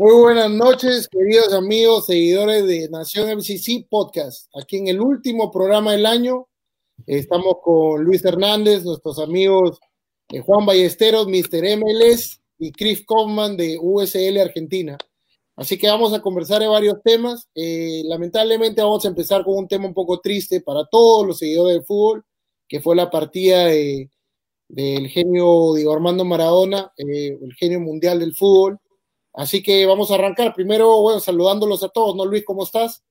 Muy buenas noches, queridos amigos, seguidores de Nación MCC Podcast. Aquí en el último programa del año estamos con Luis Hernández, nuestros amigos eh, Juan Ballesteros, Mr. MLS y Chris Kaufman de USL Argentina. Así que vamos a conversar de varios temas. Eh, lamentablemente vamos a empezar con un tema un poco triste para todos los seguidores del fútbol, que fue la partida del genio Diego Armando Maradona, eh, el genio mundial del fútbol. Así que vamos a arrancar. Primero, bueno, saludándolos a todos, ¿no, Luis? ¿Cómo estás?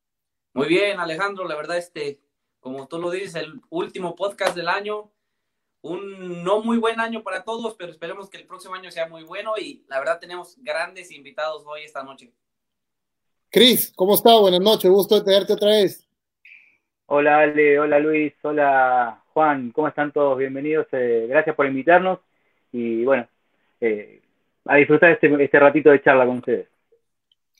Muy bien, Alejandro. La verdad, este, como tú lo dices, el último podcast del año. Un no muy buen año para todos, pero esperemos que el próximo año sea muy bueno y la verdad tenemos grandes invitados hoy esta noche. Cris, ¿cómo estás? Buenas noches, gusto de tenerte otra vez. Hola Ale, hola Luis, hola Juan, ¿cómo están todos? Bienvenidos, eh, gracias por invitarnos y bueno, eh, a disfrutar este, este ratito de charla con ustedes.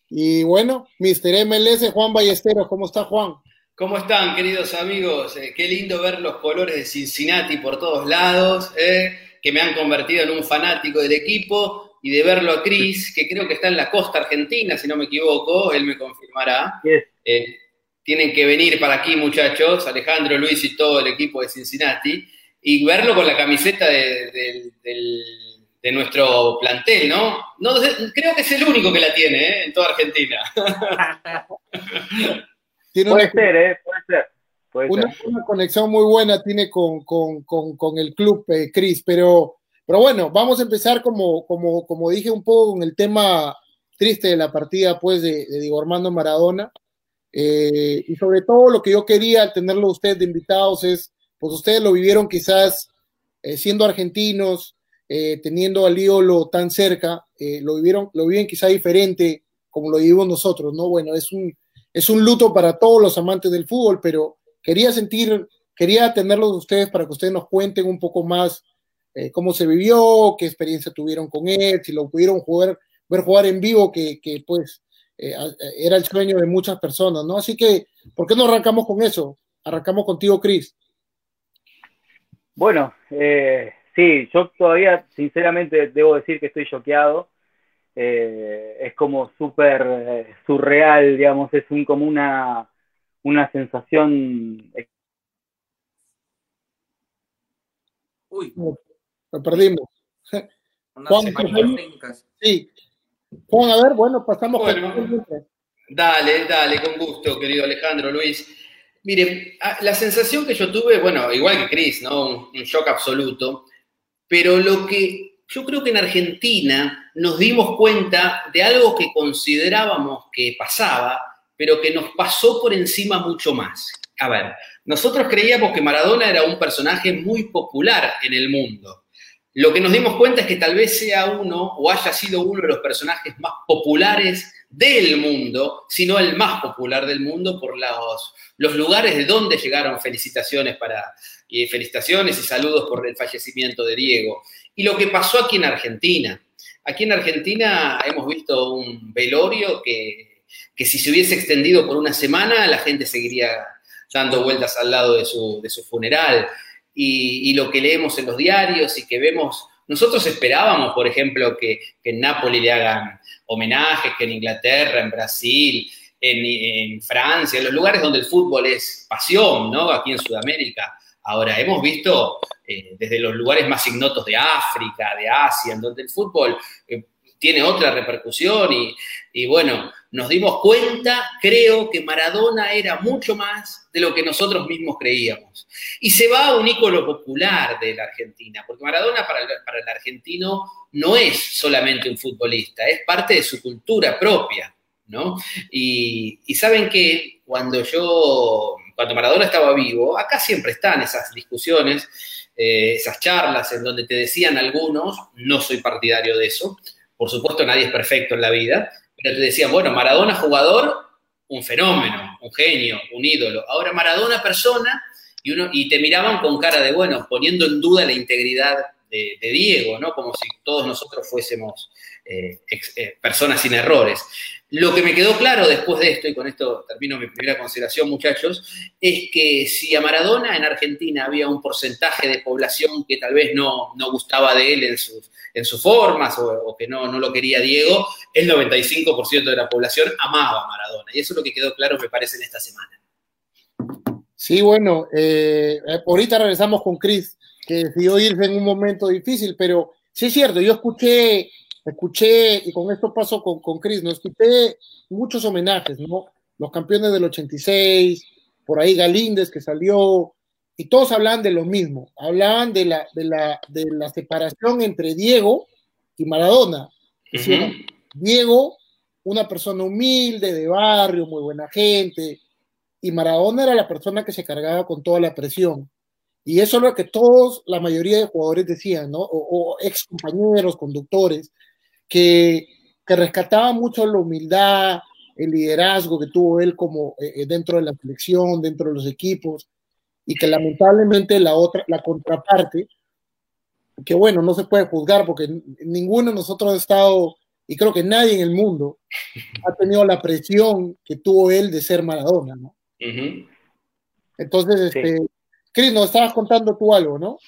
Y bueno, Mr. MLS, Juan Ballesteros, ¿cómo está Juan? ¿Cómo están, queridos amigos? Eh, qué lindo ver los colores de Cincinnati por todos lados, eh, que me han convertido en un fanático del equipo, y de verlo a Cris, que creo que está en la costa argentina, si no me equivoco, él me confirmará. Eh, tienen que venir para aquí, muchachos, Alejandro, Luis y todo el equipo de Cincinnati, y verlo con la camiseta del de nuestro plantel, ¿no? ¿no? Creo que es el único que la tiene ¿eh? en toda Argentina. puede ser, ¿eh? Puede ser. una, conexión muy buena tiene con, el club, eh, Cris, pero, pero bueno, vamos a empezar como, como, como dije un poco con el tema triste de la partida pues de, de Diego Armando Maradona. Eh, y sobre todo lo que yo quería al tenerlo ustedes de invitados es, pues ustedes lo vivieron quizás eh, siendo argentinos, eh, teniendo al ídolo tan cerca, eh, lo vivieron, lo viven quizá diferente como lo vivimos nosotros, ¿no? Bueno, es un, es un luto para todos los amantes del fútbol, pero quería sentir, quería tenerlos ustedes para que ustedes nos cuenten un poco más eh, cómo se vivió, qué experiencia tuvieron con él, si lo pudieron jugar, ver jugar en vivo, que, que pues era el sueño de muchas personas, ¿no? Así que, ¿por qué no arrancamos con eso? Arrancamos contigo, Cris. Bueno, eh, Sí, yo todavía, sinceramente, debo decir que estoy choqueado. Eh, es como súper eh, surreal, digamos, es un, como una, una sensación. Uy, lo perdimos. Juan, sí. Juan, a ver, bueno, pasamos Dale, dale, con gusto, querido Alejandro, Luis. Mire, la sensación que yo tuve, bueno, igual que Chris, ¿no? un shock absoluto. Pero lo que yo creo que en Argentina nos dimos cuenta de algo que considerábamos que pasaba, pero que nos pasó por encima mucho más. A ver, nosotros creíamos que Maradona era un personaje muy popular en el mundo. Lo que nos dimos cuenta es que tal vez sea uno o haya sido uno de los personajes más populares del mundo, sino el más popular del mundo por los, lugares de donde llegaron felicitaciones para, felicitaciones y saludos por el fallecimiento de Diego. Y lo que pasó aquí en Argentina. Aquí en Argentina hemos visto un velorio que, si se hubiese extendido por una semana, la gente seguiría dando vueltas al lado de su, funeral. Y, lo que leemos en los diarios y que vemos, nosotros esperábamos, por ejemplo, que, en Nápoles le hagan homenajes, que en Inglaterra, en Brasil, en, Francia, en los lugares donde el fútbol es pasión, ¿no? Aquí en Sudamérica, Ahora, hemos visto eh, desde los lugares más ignotos de África, de Asia, en donde el fútbol eh, tiene otra repercusión y, bueno, nos dimos cuenta, creo que Maradona era mucho más de lo que nosotros mismos creíamos. Y se va a un ícono popular de la Argentina, porque Maradona para el, argentino no es solamente un futbolista, es parte de su cultura propia, ¿no? Y, saben que cuando yo cuando Maradona estaba vivo, acá siempre están esas discusiones, eh, esas charlas en donde te decían algunos, no soy partidario de eso, por supuesto nadie es perfecto en la vida, pero te decían, bueno, Maradona jugador, un fenómeno, un genio, un ídolo. Ahora Maradona persona y, uno, y te miraban con cara de, bueno, poniendo en duda la integridad de, Diego, ¿no? Como si todos nosotros fuésemos eh, eh, personas sin errores. Lo que me quedó claro después de esto, y con esto termino mi primera consideración, muchachos, es que si a Maradona en Argentina había un porcentaje de población que tal vez no, gustaba de él en sus, en sus formas o, que no, no, lo quería Diego, el 95% de la población amaba a Maradona. Y eso es lo que quedó claro, me parece, en esta semana. Sí, bueno, eh, ahorita regresamos con Chris, que decidió irse en un momento difícil, pero sí es cierto, yo escuché escuché, y con esto paso con, con Chris, ¿no? Escuché muchos homenajes, ¿no? Los campeones del 86, por ahí Galíndez que salió, y todos hablaban de lo mismo, hablaban de la, de la, de la separación entre Diego y Maradona. Diego, una persona humilde, de barrio, muy buena gente, y Maradona era la persona que se cargaba con toda la presión. Y eso es lo que todos, la mayoría de jugadores decían, ¿no? O, o ex compañeros, conductores, que, rescataba mucho la humildad, el liderazgo que tuvo él como eh, eh, dentro de la selección, dentro de los equipos, y que lamentablemente la otra, la contraparte, que bueno, no se puede juzgar porque ninguno de nosotros ha estado, y creo que nadie en el mundo ha tenido la presión que tuvo él de ser Maradona, ¿no? Entonces, este, Cris, nos estabas contando tú algo, ¿no?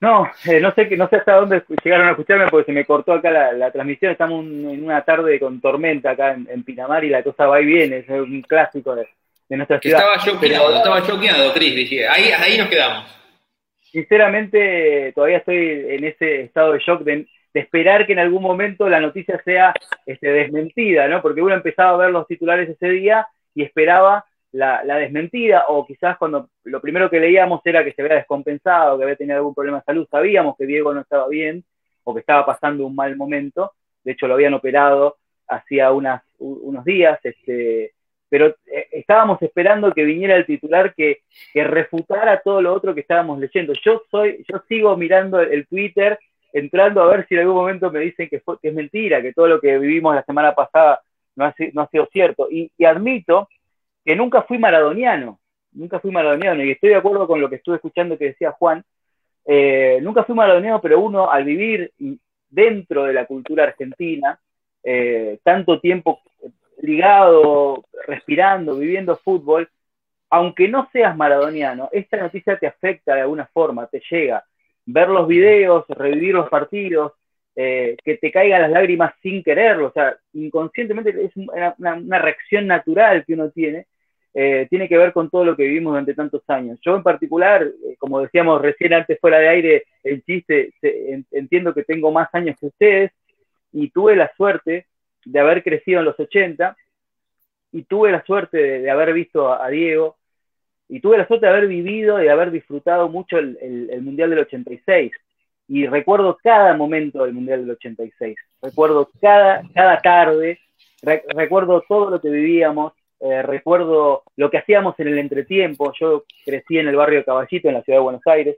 No, eh, no sé no sé hasta dónde llegaron a escucharme porque se me cortó acá la, transmisión. Estamos en una tarde con tormenta acá en, Pinamar y la cosa va y viene. Es un clásico de, nuestra ciudad. Estaba choqueado, estaba choqueado, Cris. Dije, ahí, ahí nos quedamos. Sinceramente, todavía estoy en ese estado de shock de, esperar que en algún momento la noticia sea este, desmentida, ¿no? Porque uno empezaba a ver los titulares ese día y esperaba la, desmentida, o quizás cuando lo primero que leíamos era que se había descompensado, que había tenido algún problema de salud, sabíamos que Diego no estaba bien o que estaba pasando un mal momento, de hecho lo habían operado hacía unas, unos días, este, pero eh, estábamos esperando que viniera el titular que, que, refutara todo lo otro que estábamos leyendo. Yo soy, yo sigo mirando el Twitter, entrando a ver si en algún momento me dicen que es mentira, que todo lo que vivimos la semana pasada no ha, no ha sido cierto. Y, y admito que nunca fui maradoniano, nunca fui maradoniano, y estoy de acuerdo con lo que estuve escuchando que decía Juan, eh, nunca fui maradoniano, pero uno al vivir dentro de la cultura argentina, eh, tanto tiempo ligado, respirando, viviendo fútbol, aunque no seas maradoniano, esta noticia te afecta de alguna forma, te llega. Ver los videos, revivir los partidos, eh, que te caigan las lágrimas sin quererlo, o sea, inconscientemente es una reacción natural que uno tiene, eh, tiene que ver con todo lo que vivimos durante tantos años. Yo en particular, eh, como decíamos recién antes fuera de aire, el chiste, entiendo que tengo más años que ustedes y tuve la suerte de haber crecido en los 80 y tuve la suerte de, haber visto a, Diego y tuve la suerte de haber vivido y de haber disfrutado mucho el, Mundial del 86 y recuerdo cada momento del Mundial del 86, recuerdo cada, cada tarde, recuerdo todo lo que vivíamos, eh, recuerdo lo que hacíamos en el entretiempo, yo crecí en el barrio de Caballito, en la ciudad de Buenos Aires.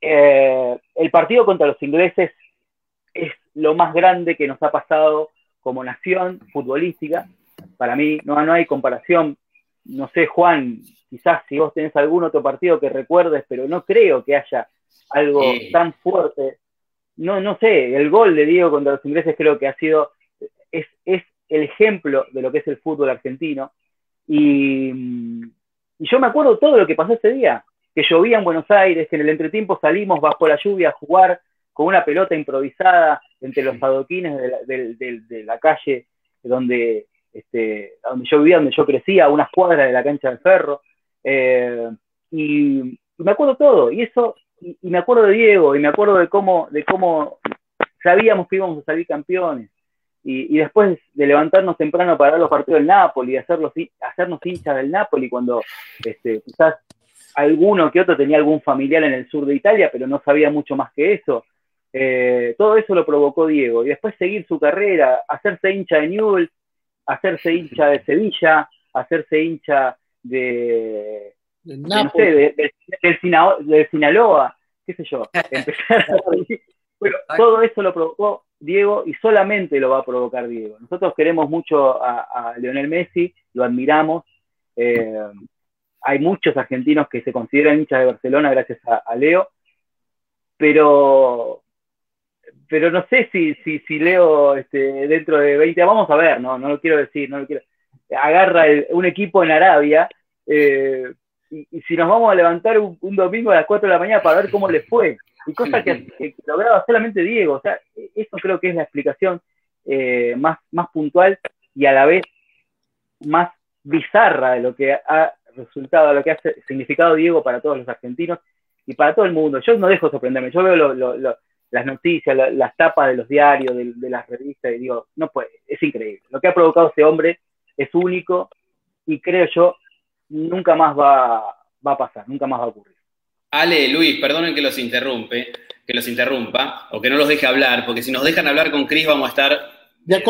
Eh, el partido contra los ingleses es lo más grande que nos ha pasado como nación futbolística. Para mí no, no hay comparación. No sé, Juan, quizás si vos tenés algún otro partido que recuerdes, pero no creo que haya algo tan fuerte. No, no sé, el gol de Diego contra los ingleses creo que ha sido, es, es el ejemplo de lo que es el fútbol argentino. Y, yo me acuerdo todo lo que pasó ese día, que llovía en Buenos Aires, que en el entretiempo salimos bajo la lluvia a jugar con una pelota improvisada entre los adoquines de la, calle donde, este, donde yo vivía, donde yo crecía, a unas cuadras de la cancha del ferro. Eh, y, me acuerdo todo, y eso, y, me acuerdo de Diego, y me acuerdo de cómo, de cómo sabíamos que íbamos a salir campeones, y, después de levantarnos temprano para ver los partidos del Napoli, y hacernos hinchas del Napoli cuando este, quizás alguno que otro tenía algún familiar en el sur de Italia, pero no sabía mucho más que eso. Eh, todo eso lo provocó Diego. Y después seguir su carrera, hacerse hincha de Newell, hacerse hincha de Sevilla, hacerse hincha de, no sé, del, Sinaloa, qué sé yo. Empezar bueno, todo eso lo provocó Diego y solamente lo va a provocar Diego. Nosotros queremos mucho a, Lionel Messi, lo admiramos. Eh, hay muchos argentinos que se consideran hinchas de Barcelona gracias a, Leo, pero, pero no sé si, si, si Leo este, dentro de 20, vamos a ver, no, no lo quiero decir, no lo quiero, agarra un equipo en Arabia, eh, y, si nos vamos a levantar un, domingo a las 4 de la mañana para ver cómo les fue, y cosa que, lograba solamente Diego, o sea, eso creo que es la explicación eh, más, más puntual y a la vez más bizarra de lo que ha resultado, lo que ha significado Diego para todos los argentinos y para todo el mundo. Yo no dejo de sorprenderme, yo veo las noticias, las tapas de los diarios, de, las revistas y digo, no puede, es increíble. Lo que ha provocado ese hombre es único y creo yo nunca más va, va a pasar, nunca más va a ocurrir. Ale, Luis, perdonen que los interrumpe, que los interrumpa, o que no los deje hablar, porque si nos dejan hablar con Cris vamos a estar ya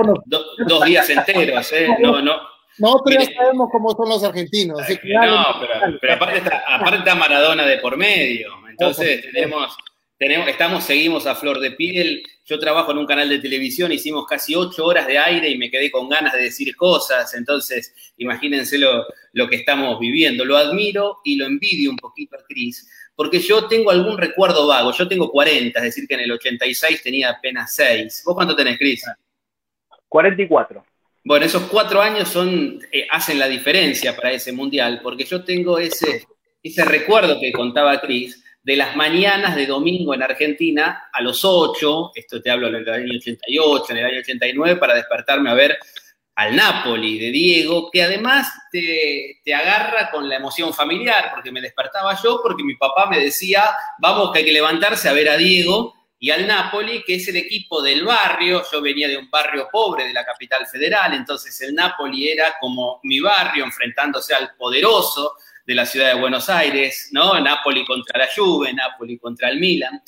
dos días enteros, ¿eh? No, no. Nosotros ya sabemos cómo son los argentinos. no, pero, aparte, está, aparte está Maradona de por medio. Entonces tenemos, tenemos, estamos, seguimos a flor de piel. Yo trabajo en un canal de televisión, hicimos casi ocho horas de aire y me quedé con ganas de decir cosas. Entonces, imagínense lo, lo que estamos viviendo. Lo admiro y lo envidio un poquito a Cris porque yo tengo algún recuerdo vago. Yo tengo 40, es decir, que en el 86 tenía apenas 6. ¿Vos cuánto tenés, Cris? 44. Bueno, esos cuatro años son, eh, hacen la diferencia para ese mundial, porque yo tengo ese, ese recuerdo que contaba Cris de las mañanas de domingo en Argentina a los 8, esto te hablo en el año 88, en el año 89, para despertarme a ver al Napoli de Diego, que además te, agarra con la emoción familiar, porque me despertaba yo, porque mi papá me decía, vamos que hay que levantarse a ver a Diego y al Napoli, que es el equipo del barrio. Yo venía de un barrio pobre de la capital federal, entonces el Napoli era como mi barrio enfrentándose al poderoso de la ciudad de Buenos Aires, ¿no? Napoli contra la Juve, Napoli contra el Milan.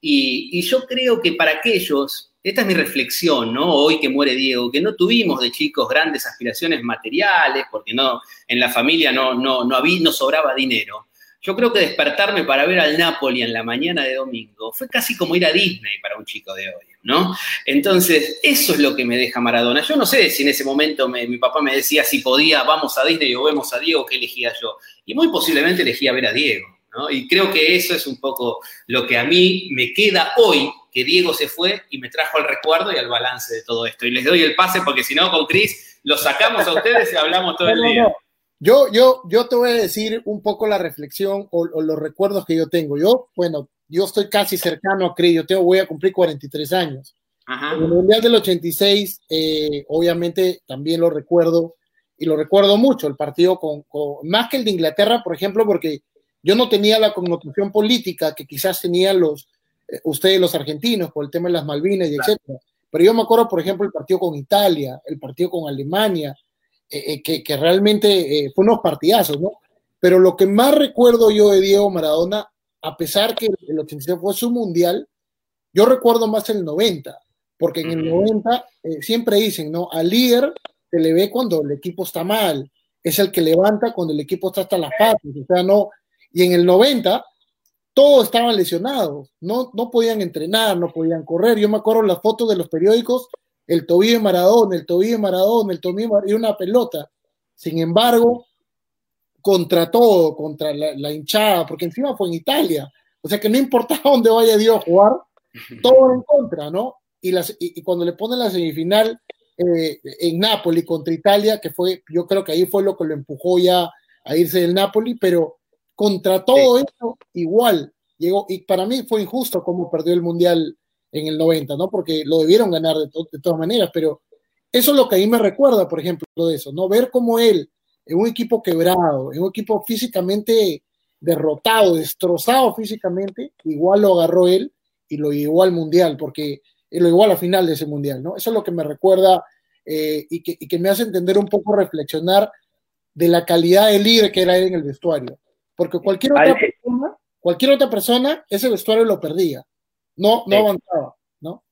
Y, y yo creo que para aquellos esta es mi reflexión, ¿no? Hoy que muere Diego, que no tuvimos de chicos grandes aspiraciones materiales, porque no, en la familia no, no, no, había, no sobraba dinero. Yo creo que despertarme para ver al Napoli en la mañana de domingo fue casi como ir a Disney para un chico de hoy, ¿no? Entonces, eso es lo que me deja Maradona. Yo no sé si en ese momento mi papá me decía si podía, vamos a Disney o vemos a Diego, ¿qué elegía yo? Y muy posiblemente elegía ver a Diego, ¿no? Y creo que eso es un poco lo que a mí me queda hoy que Diego se fue y me trajo al recuerdo y al balance de todo esto. Y les doy el pase porque si no, con Cris lo sacamos a ustedes y hablamos todo el día. Yo, yo, yo te voy a decir un poco la reflexión o, los recuerdos que yo tengo. Yo, bueno, yo estoy casi cercano a Cris, yo tengo, voy a cumplir 43 años. En el Mundial del 86, eh, obviamente también lo recuerdo y lo recuerdo mucho, el partido con, más que el de Inglaterra, por ejemplo, porque yo no tenía la connotación política que quizás tenían los, ustedes los argentinos por el tema de las Malvinas y etcétera. Pero yo me acuerdo, por ejemplo, el partido con Italia, el partido con Alemania, eh, eh, que, realmente fue unos partidazos, ¿no? Pero lo que más recuerdo yo de Diego Maradona, a pesar que el 86 fue su mundial, yo recuerdo más el 90, porque en el 90 siempre dicen, ¿no? Al líder se le ve cuando el equipo está mal, es el que levanta cuando el equipo está hasta las patas, o sea, no. Y en el 90 todos estaban lesionados, no, no podían entrenar, no podían correr. Yo me acuerdo las fotos de los periódicos, el tobillo de Maradona, el tobillo de Maradona, el tobillo y una pelota. Sin embargo, contra todo, contra la, hinchada, porque encima fue en Italia, o sea que no importaba dónde vaya Dios a jugar, todo en contra, ¿no? Y, las, y, cuando le ponen la semifinal eh, en Nápoles contra Italia, que fue, yo creo que ahí fue lo que lo empujó ya a irse del Nápoles, pero contra todo eso, igual llegó, y para mí fue injusto cómo perdió el Mundial en el 90, ¿no? Porque lo debieron ganar de, todas maneras, pero eso es lo que a mí me recuerda, por ejemplo, de eso, ¿no? Ver cómo él, en un equipo quebrado, en un equipo físicamente derrotado, destrozado físicamente, igual lo agarró él y lo llevó al Mundial, porque lo llevó a la final de ese Mundial, ¿no? Eso es lo que me recuerda eh, y, que, y, que, me hace entender un poco, reflexionar de la calidad de líder que era él en el vestuario. Porque cualquier otra persona, cualquier otra persona, ese vestuario lo perdía. No, no avanzaba, ¿no?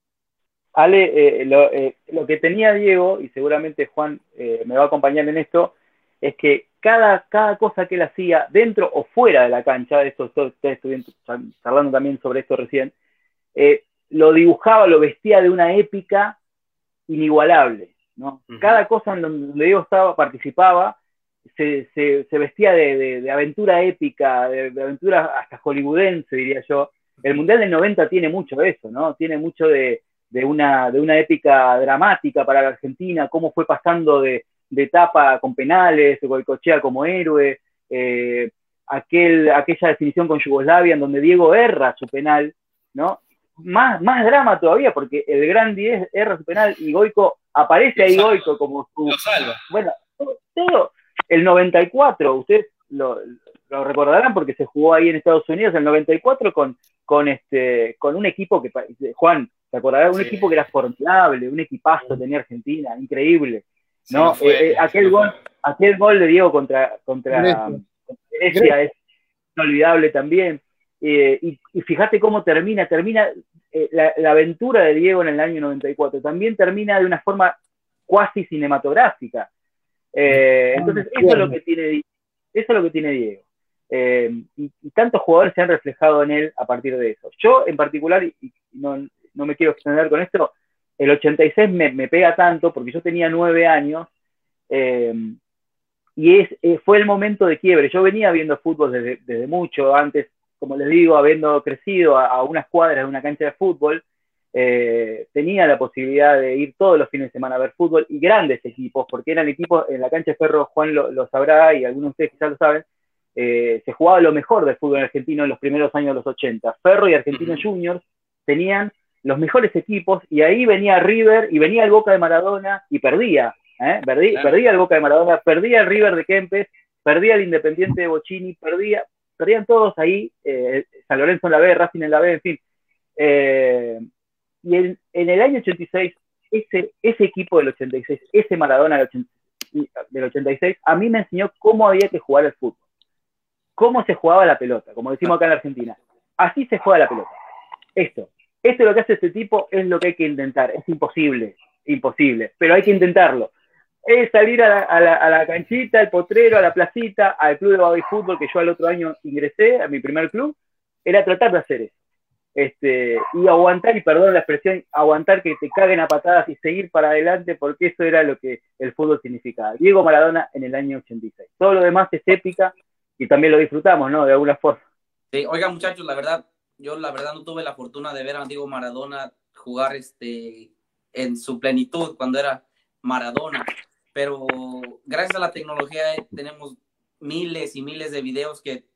Ale, eh, eh, lo, que tenía Diego, y seguramente Juan eh, me va a acompañar en esto, es que cada, cada cosa que él hacía, dentro o fuera de la cancha, esto ustedes estuvieron hablando también sobre esto recién, lo dibujaba, lo vestía de una épica inigualable. ¿no? Cada cosa en donde Diego estaba, participaba, se, vestía de, aventura épica, de, aventura hasta hollywoodense, diría yo. el Mundial del 90 tiene mucho de eso, ¿no? Tiene mucho de, una, de una épica dramática para la Argentina, cómo fue pasando de, etapa con penales, Goicochea como héroe, eh, aquel, aquella definición con Yugoslavia en donde Diego erra su penal, ¿no? Más, más drama todavía, porque el gran 10 erra su penal y Goico aparece ahí Goico como su. Lo salva. Bueno, todo, el 94, ustedes lo, recordarán porque se jugó ahí en Estados Unidos, el 94 con, con, este, con un equipo que, Juan, ¿te acordarás? Un equipo que era formidable, un equipazo tenía Argentina, increíble. ¿no? Eh, eh, aquel, gol, aquel gol de Diego contra, contra Grecia es inolvidable también. Eh, y, fíjate cómo termina, termina la, la, aventura de Diego en el año 94, también termina de una forma cuasi cinematográfica. Eh, ah, entonces, eso es lo que tiene, eso es lo que tiene Diego. Eh, y, tantos jugadores se han reflejado en él a partir de eso. Yo, en particular, y, no, me quiero extender con esto, el 86 me, pega tanto porque yo tenía nueve años eh, y es, fue el momento de quiebre. Yo venía viendo fútbol desde, mucho, antes, como les digo, habiendo crecido a, a unas cuadras de una cancha de fútbol, eh, tenía la posibilidad de ir todos los fines de semana a ver fútbol y grandes equipos, porque eran equipos, en la cancha de Ferro Juan lo, sabrá y algunos de ustedes quizás lo saben, eh, se jugaba lo mejor del fútbol argentino en los primeros años de los 80. Ferro y Argentinos Juniors tenían los mejores equipos y ahí venía River y venía el Boca de Maradona y perdía. ¿eh? Perdía el Boca de Maradona, perdía el River de Kempes, perdía el Independiente de Bocini, perdía, perdían todos ahí, San Lorenzo en la B, Racing en la B, en fin. Y en, el año 86, ese, ese equipo del 86, ese Maradona del, 86, a mí me enseñó cómo había que jugar el fútbol. Cómo se jugaba la pelota, como decimos acá en Argentina. Así se juega la pelota. Esto. Esto es lo que hace este tipo, es lo que hay que intentar. Es imposible, imposible, pero hay que intentarlo. Es salir a la, canchita, al potrero, a la placita, al club de baby fútbol que yo al otro año ingresé, a mi primer club, era tratar de hacer eso este, y aguantar, y perdón la expresión, aguantar que te caguen a patadas y seguir para adelante, porque eso era lo que el fútbol significaba. Diego Maradona en el año 86. Todo lo demás es épica y también lo disfrutamos, ¿no? De alguna forma. Sí, oigan muchachos, la verdad, yo la verdad no tuve la fortuna de ver a Diego Maradona jugar este, en su plenitud cuando era Maradona, pero gracias a la tecnología eh, tenemos miles y miles de videos que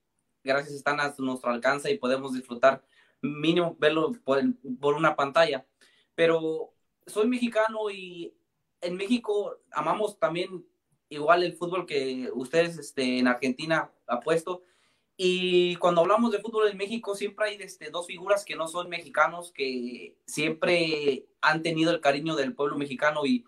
gracias están a nuestro alcance y podemos disfrutar mínimo verlo por, una pantalla. Pero soy mexicano y en México amamos también igual el fútbol que ustedes este, en Argentina ha puesto. Y cuando hablamos de fútbol en México, siempre hay este, dos figuras que no son mexicanos, que siempre han tenido el cariño del pueblo mexicano y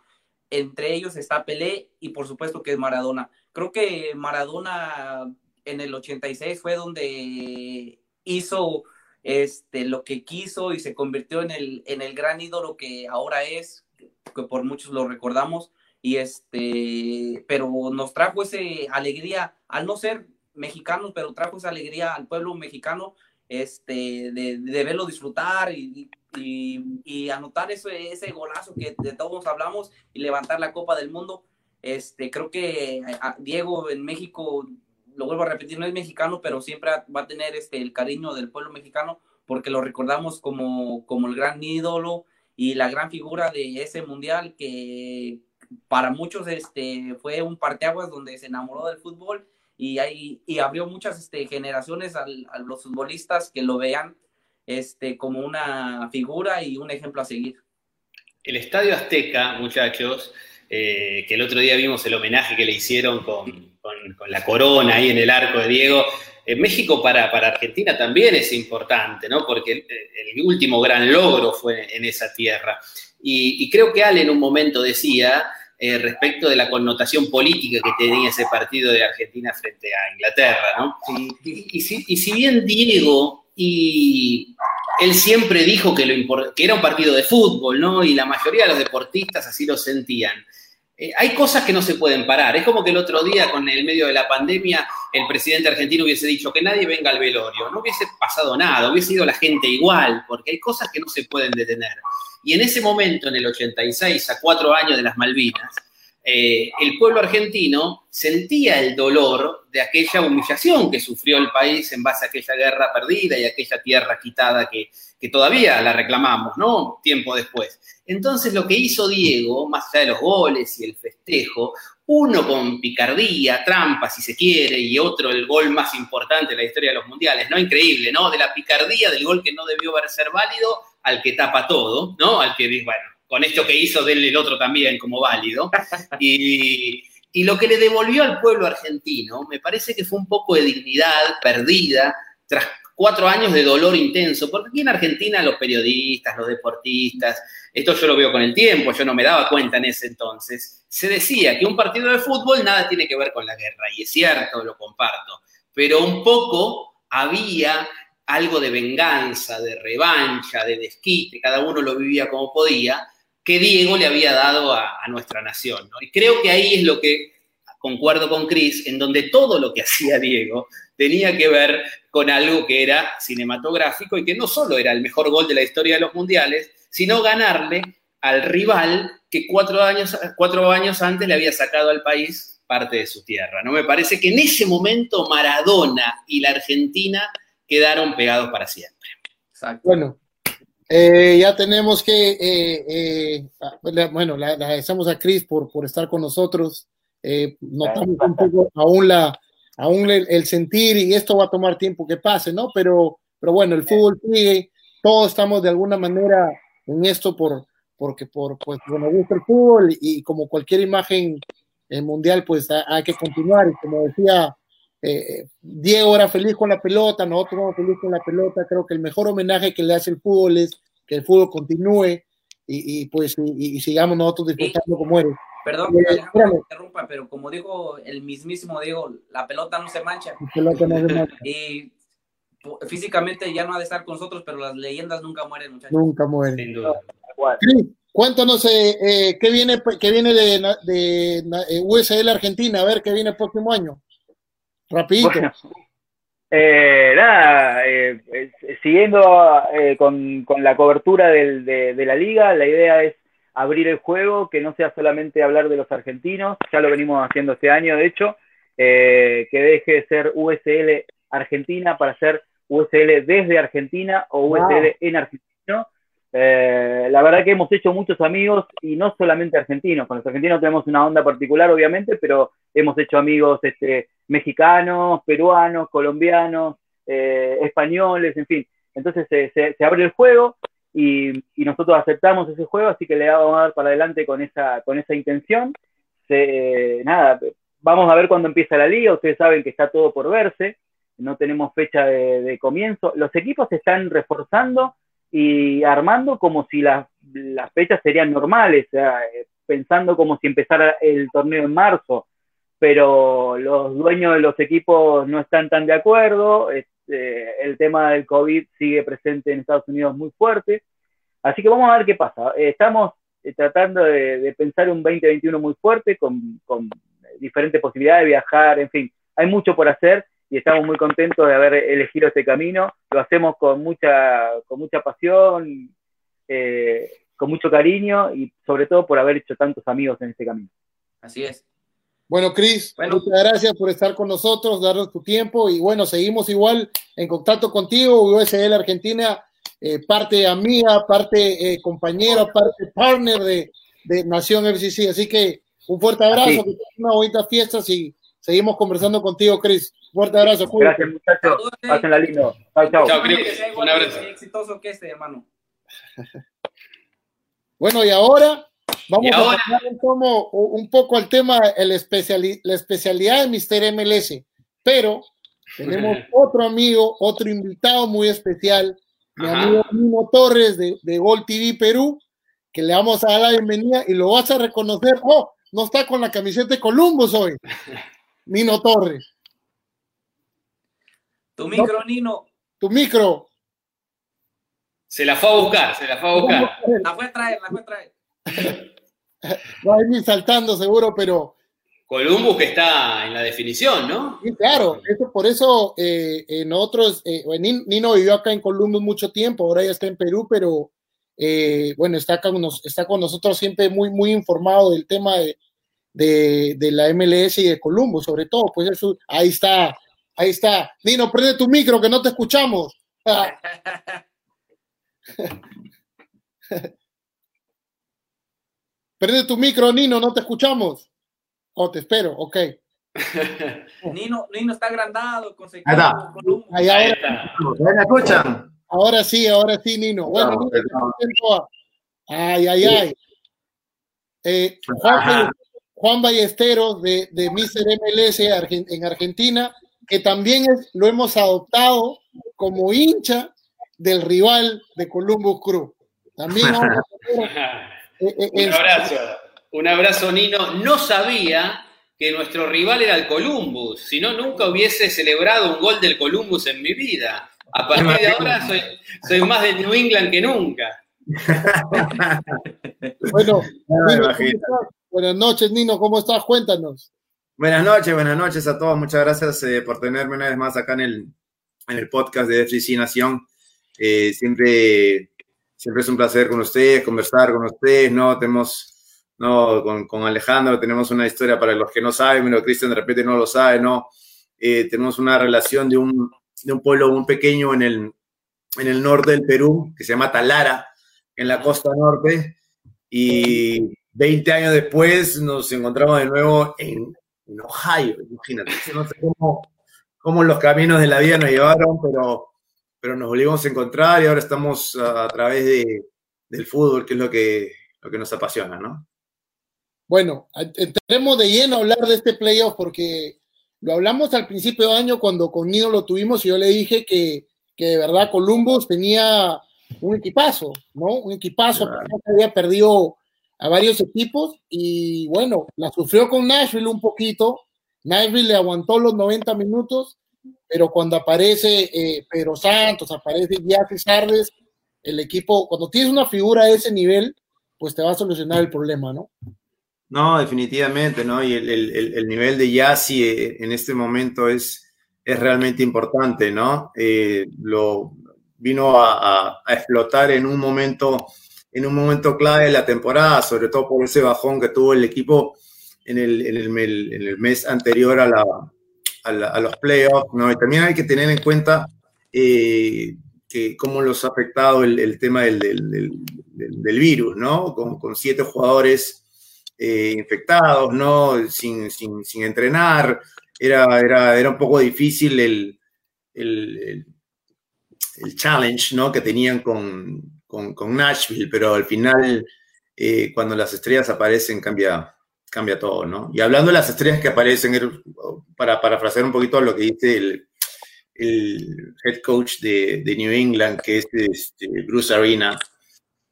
entre ellos está Pelé y por supuesto que es Maradona. Creo que Maradona en el 86 fue donde hizo este, lo que quiso y se convirtió en el, en el gran ídolo que ahora es, que por muchos lo recordamos, y este, pero nos trajo esa alegría, al no ser mexicanos, pero trajo esa alegría al pueblo mexicano, este, de, de verlo disfrutar y, y, anotar ese, ese golazo que de todos hablamos y levantar la Copa del Mundo. Este, creo que Diego en México lo vuelvo a repetir, no es mexicano, pero siempre va a tener este, el cariño del pueblo mexicano porque lo recordamos como, como el gran ídolo y la gran figura de ese mundial que para muchos este, fue un parteaguas donde se enamoró del fútbol y, hay, y abrió muchas este, generaciones a los futbolistas que lo vean este, como una figura y un ejemplo a seguir. El Estadio Azteca, muchachos, eh, que el otro día vimos el homenaje que le hicieron con, con, la corona ahí en el arco de Diego. En México para, para Argentina también es importante, ¿no? Porque el, último gran logro fue en esa tierra. Y, creo que Ale en un momento decía eh, respecto de la connotación política que tenía ese partido de Argentina frente a Inglaterra, ¿no? Y, si, bien Diego y él siempre dijo que, lo que era un partido de fútbol, ¿no? Y la mayoría de los deportistas así lo sentían. Eh, hay cosas que no se pueden parar. Es como que el otro día, con el medio de la pandemia, el presidente argentino hubiese dicho que nadie venga al velorio. No hubiese pasado nada, hubiese ido la gente igual, porque hay cosas que no se pueden detener. Y en ese momento, en el 86, a cuatro años de las Malvinas, eh, el pueblo argentino sentía el dolor de aquella humillación que sufrió el país en base a aquella guerra perdida y aquella tierra quitada que, todavía la reclamamos, ¿no? Tiempo después. Entonces lo que hizo Diego, más allá de los goles y el festejo, uno con picardía, trampa si se quiere, y otro el gol más importante de la historia de los mundiales, ¿no? Increíble, ¿no? De la picardía del gol que no debió haber ser válido al que tapa todo, ¿no? Al que, bueno, con esto que hizo del el otro también como válido. Y, y lo que le devolvió al pueblo argentino, me parece que fue un poco de dignidad perdida tras cuatro años de dolor intenso, porque aquí en Argentina los periodistas, los deportistas, esto yo lo veo con el tiempo, yo no me daba cuenta en ese entonces, se decía que un partido de fútbol nada tiene que ver con la guerra, y es cierto, lo comparto, pero un poco había algo de venganza, de revancha, de desquite, cada uno lo vivía como podía, que Diego le había dado a, nuestra nación. Y creo que ahí es lo que, concuerdo con Cris, en donde todo lo que hacía Diego tenía que ver con algo que era cinematográfico y que no solo era el mejor gol de la historia de los mundiales, sino ganarle al rival que cuatro años, cuatro años antes le había sacado al país parte de su tierra. ¿no? Me parece que en ese momento Maradona y la Argentina quedaron pegados para siempre. Bueno, eh, ya tenemos que, eh, eh, bueno, le agradecemos a Cris por, por estar con nosotros. notamos un poco aún, la, aún el, sentir y esto va a tomar tiempo que pase, ¿no? Pero, pero bueno, el fútbol sigue, todos estamos de alguna manera en esto por, porque por, pues, bueno, gusta el fútbol y, como cualquier imagen mundial, pues hay que continuar. Y como decía Diego era feliz con la pelota, nosotros éramos felices con la pelota. Creo que el mejor homenaje que le hace el fútbol es que el fútbol continúe y, pues y, sigamos nosotros disfrutando como eres. Perdón, eh, me interrumpa, pero como dijo el mismísimo Diego, la pelota no se mancha. La pelota no se mancha. y físicamente ya no ha de estar con nosotros, pero las leyendas nunca mueren, muchachos. Nunca mueren. Sin duda. cuéntanos eh, eh, qué viene, qué viene de, de, USL Argentina, a ver qué viene el próximo año. Rapidito. Eh, nada, eh, siguiendo eh, con, la cobertura de, la liga, la idea es abrir el juego, que no sea solamente hablar de los argentinos, ya lo venimos haciendo este año, de hecho, que deje de ser USL Argentina para ser USL desde Argentina o USL en Argentina. Eh, la verdad que hemos hecho muchos amigos y no solamente argentinos. Con los argentinos tenemos una onda particular, obviamente, pero hemos hecho amigos este, mexicanos, peruanos, colombianos, eh, españoles, en fin. Entonces se, abre el juego y, nosotros aceptamos ese juego, así que le vamos a dar para adelante con esa, con esa intención. nada, vamos a ver cuándo empieza la liga. Ustedes saben que está todo por verse. No tenemos fecha de comienzo. Los equipos se están reforzando y armando como si las, fechas serían normales, eh, pensando como si empezara el torneo en marzo, pero los dueños de los equipos no están tan de acuerdo, este, el tema del COVID sigue presente en Estados Unidos muy fuerte, así que vamos a ver qué pasa. Estamos eh, tratando de, pensar un 2021 muy fuerte, con, con diferentes posibilidades de viajar, en fin, hay mucho por hacer y estamos muy contentos de haber elegido este camino. Lo hacemos con mucha, con mucha pasión, eh, con mucho cariño y sobre todo por haber hecho tantos amigos en este camino. Así es. Bueno, Cris, muchas gracias por estar con nosotros, darnos tu tiempo y bueno, seguimos igual en contacto contigo, USL Argentina, eh, parte amiga, parte eh, compañera, parte partner de, de, Nación FCC. Así que un fuerte abrazo, que una bonita fiesta y seguimos conversando contigo, Cris. Fuerte abrazo. Gracias, muchachos. Pásenla lindo. Chao, chao. Chao, Un abrazo. exitoso que este, hermano. Bueno, y ahora vamos a hablar un, poco al tema, el la especialidad de Mister MLS. Pero tenemos otro amigo, otro invitado muy especial, mi amigo Nino Torres de, de Gol TV Perú, que le vamos a dar la bienvenida y lo vas a reconocer. Oh, no está con la camiseta de Columbus hoy. Nino Torres. Tu micro, Nino. Tu micro. Se la fue a buscar, se la fue a buscar. La fue a traer, la fue a traer. Va a ir saltando seguro, pero. Columbus que está en la definición, ¿no? Sí, claro, eso, por eso eh, eh nosotros, eh, Nino vivió acá en Columbus mucho tiempo, ahora ya está en Perú, pero eh, bueno, está, con está con nosotros siempre muy, muy informado del tema de, de, la MLS y de Columbus, sobre todo. Pues eso, ahí está, ahí está. Nino, prende tu micro que no te escuchamos. prende tu micro, Nino, no te escuchamos. Oh, te espero, ok. Nino, Nino está agrandado, con Ahí está. Ahí, ahora, ¿Me escuchan? Ahora sí, ahora sí, Nino. Bueno, Nino, ay, ay, ay. Eh, Juan, Ballesteros de, de Mr. MLS en Argentina, que también lo hemos adoptado como hincha del rival de Columbus Crew. También eh, eh, un abrazo, un abrazo, Nino. No sabía que nuestro rival era el Columbus, si no, nunca hubiese celebrado un gol del Columbus en mi vida. A partir de ahora soy, soy más de New England que nunca. bueno, buenas noches, Nino, ¿cómo estás? Cuéntanos. Buenas noches, buenas noches a todos. Muchas gracias eh, por tenerme una vez más acá en el, en el podcast de FCC Nación. Eh, siempre, siempre es un placer con ustedes, conversar con ustedes, ¿no? Tenemos, ¿no? Con, con Alejandro tenemos una historia para los que no saben, pero Cristian de repente no lo sabe, ¿no? Eh, tenemos una relación de un, de un pueblo muy pequeño en el, en el norte del Perú, que se llama Talara, en la costa norte y 20 años después nos encontramos de nuevo en, Ohio, imagínate. No sé cómo, los caminos de la vida nos llevaron, pero, pero nos volvimos a encontrar y ahora estamos a, través de, del fútbol, que es lo que, lo que nos apasiona, ¿no? Bueno, entremos de lleno a hablar de este playoff porque lo hablamos al principio de año cuando con Nino lo tuvimos y yo le dije que, que de verdad Columbus tenía un equipazo, ¿no? Un equipazo, que había perdido a varios equipos y bueno, la sufrió con Nashville un poquito. Nashville le aguantó los 90 minutos, pero cuando aparece eh, Pedro Santos, aparece Jackie Sardes, el equipo, cuando tienes una figura de ese nivel, pues te va a solucionar el problema, ¿no? No, definitivamente, ¿no? Y el, nivel de Yassi eh, en este momento es, es realmente importante, ¿no? Eh, lo, vino a, explotar en un momento en un momento clave de la temporada, sobre todo por ese bajón que tuvo el equipo en el, en el, mes anterior a, la, a, los playoffs, ¿no? Y también hay que tener en cuenta eh, que cómo los ha afectado el, tema del, del, del, virus, ¿no? Con, con siete jugadores eh, infectados, ¿no? Sin, sin, sin entrenar, era, era, era, un poco difícil el, el, el challenge ¿no? que tenían con, con, Nashville, pero al final, eh, cuando las estrellas aparecen, cambia, cambia todo, ¿no? Y hablando de las estrellas que aparecen, er, para parafrasear un poquito lo que dice el, head coach de, de, New England, que es este, Bruce Arena,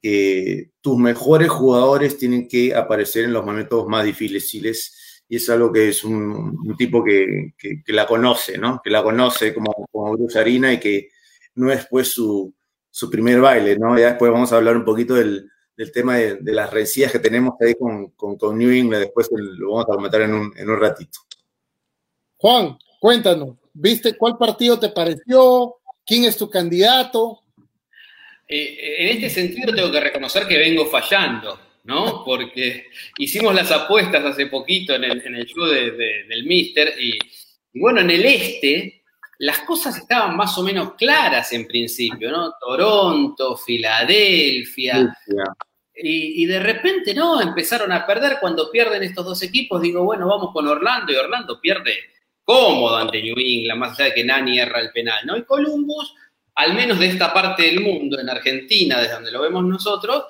que tus mejores jugadores tienen que aparecer en los momentos más difíciles y es algo que es un, tipo que, que, la conoce, ¿no? Que la conoce como, como Bruce Arena y que no es pues su, su primer baile, ¿no? Ya después vamos a hablar un poquito del, del tema de, de, las rencillas que tenemos ahí con, con, con, New England, después lo vamos a comentar en un, en un ratito. Juan, cuéntanos, ¿viste cuál partido te pareció? ¿Quién es tu candidato? Eh, en este sentido tengo que reconocer que vengo fallando, ¿no? Porque hicimos las apuestas hace poquito en el, en el show de, del Mister y, y bueno, en el este las cosas estaban más o menos claras en principio, ¿no? Toronto, Filadelfia. Y, de repente, ¿no? Empezaron a perder cuando pierden estos dos equipos. Digo, bueno, vamos con Orlando y Orlando pierde cómodo ante New England, más allá de que Nani erra el penal, ¿no? Y Columbus, al menos de esta parte del mundo, en Argentina, desde donde lo vemos nosotros,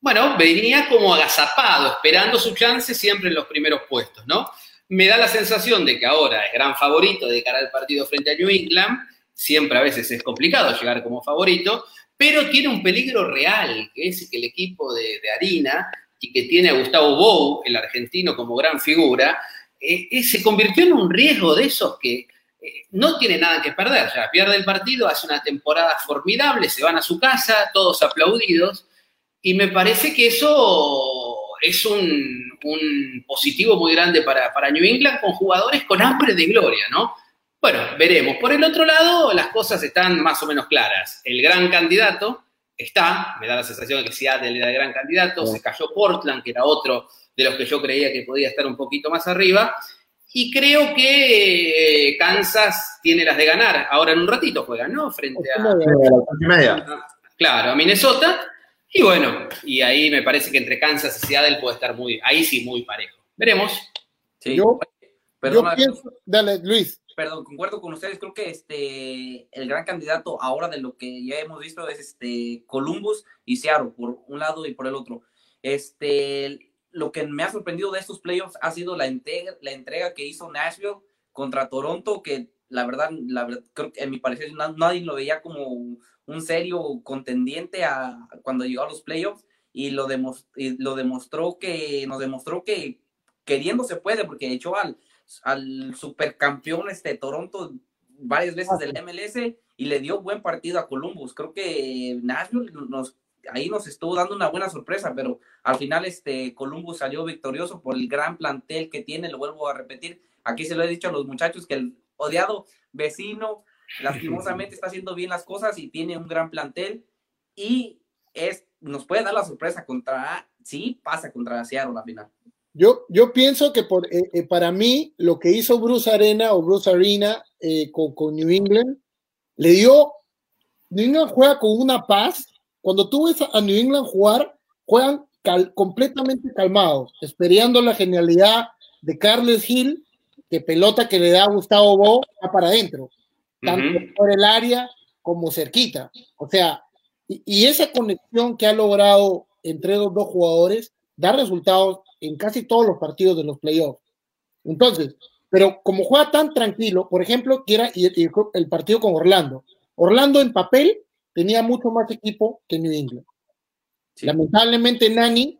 bueno, venía como agazapado, esperando su chance siempre en los primeros puestos, ¿no? Me da la sensación de que ahora es gran favorito de cara al partido frente a New England. Siempre a veces es complicado llegar como favorito, pero tiene un peligro real, que es que el equipo de, Harina y que tiene a Gustavo Bou, el argentino, como gran figura, eh, eh, se convirtió en un riesgo de esos que eh, no tiene nada que perder. Ya pierde el partido, hace una temporada formidable, se van a su casa, todos aplaudidos, y me parece que eso es un, positivo muy grande para, para, New England con jugadores con hambre de gloria, ¿no? Bueno, veremos. Por el otro lado, las cosas están más o menos claras. El gran candidato está, me da la sensación de que Seattle era el gran candidato, se cayó Portland, que era otro de los que yo creía que podía estar un poquito más arriba. Y creo que eh, Kansas tiene las de ganar. Ahora en un ratito juegan, ¿no? Frente a, Claro, a Minnesota. Y bueno, y ahí me parece que entre Kansas y Seattle puede estar muy, ahí sí, muy parejo. Veremos. Sí. Yo, pienso, dale, Luis. Perdón, concuerdo con ustedes. Creo que este el gran candidato ahora de lo que ya hemos visto es este Columbus y Seattle por un lado y por el otro. Este lo que me ha sorprendido de estos playoffs ha sido la entrega, la entrega que hizo Nashville contra Toronto, que la verdad, la creo que en mi parecer nadie lo veía como un serio contendiente a, cuando llegó a los playoffs y lo, lo demostró que, nos demostró que queriendo se puede, porque echó al, al supercampeón este Toronto varias veces del MLS y le dio buen partido a Columbus. Creo que Nashville nos ahí nos estuvo dando una buena sorpresa, pero al final este Columbus salió victorioso por el gran plantel que tiene, lo vuelvo a repetir, aquí se lo he dicho a los muchachos que el odiado vecino lastimosamente está haciendo bien las cosas y tiene un gran plantel y es nos puede dar la sorpresa contra sí pasa contra Seattle la final. Yo, yo pienso que por, eh, eh, para mí lo que hizo Bruce Arena o Bruce Arena eh, con, con New England le dio New England juega con una paz cuando tú ves a New England jugar, juegan completamente calmados, esperando la genialidad de Carles Hill, que pelota que le da a Gustavo Bo va para adentro, tanto por el área como cerquita. O sea, y, esa conexión que ha logrado entre los dos jugadores da resultados en casi todos los partidos de los playoffs. Entonces, pero como juega tan tranquilo, por ejemplo, quiera el partido con Orlando. Orlando en papel tenía mucho más equipo que New England. Lamentablemente, Nani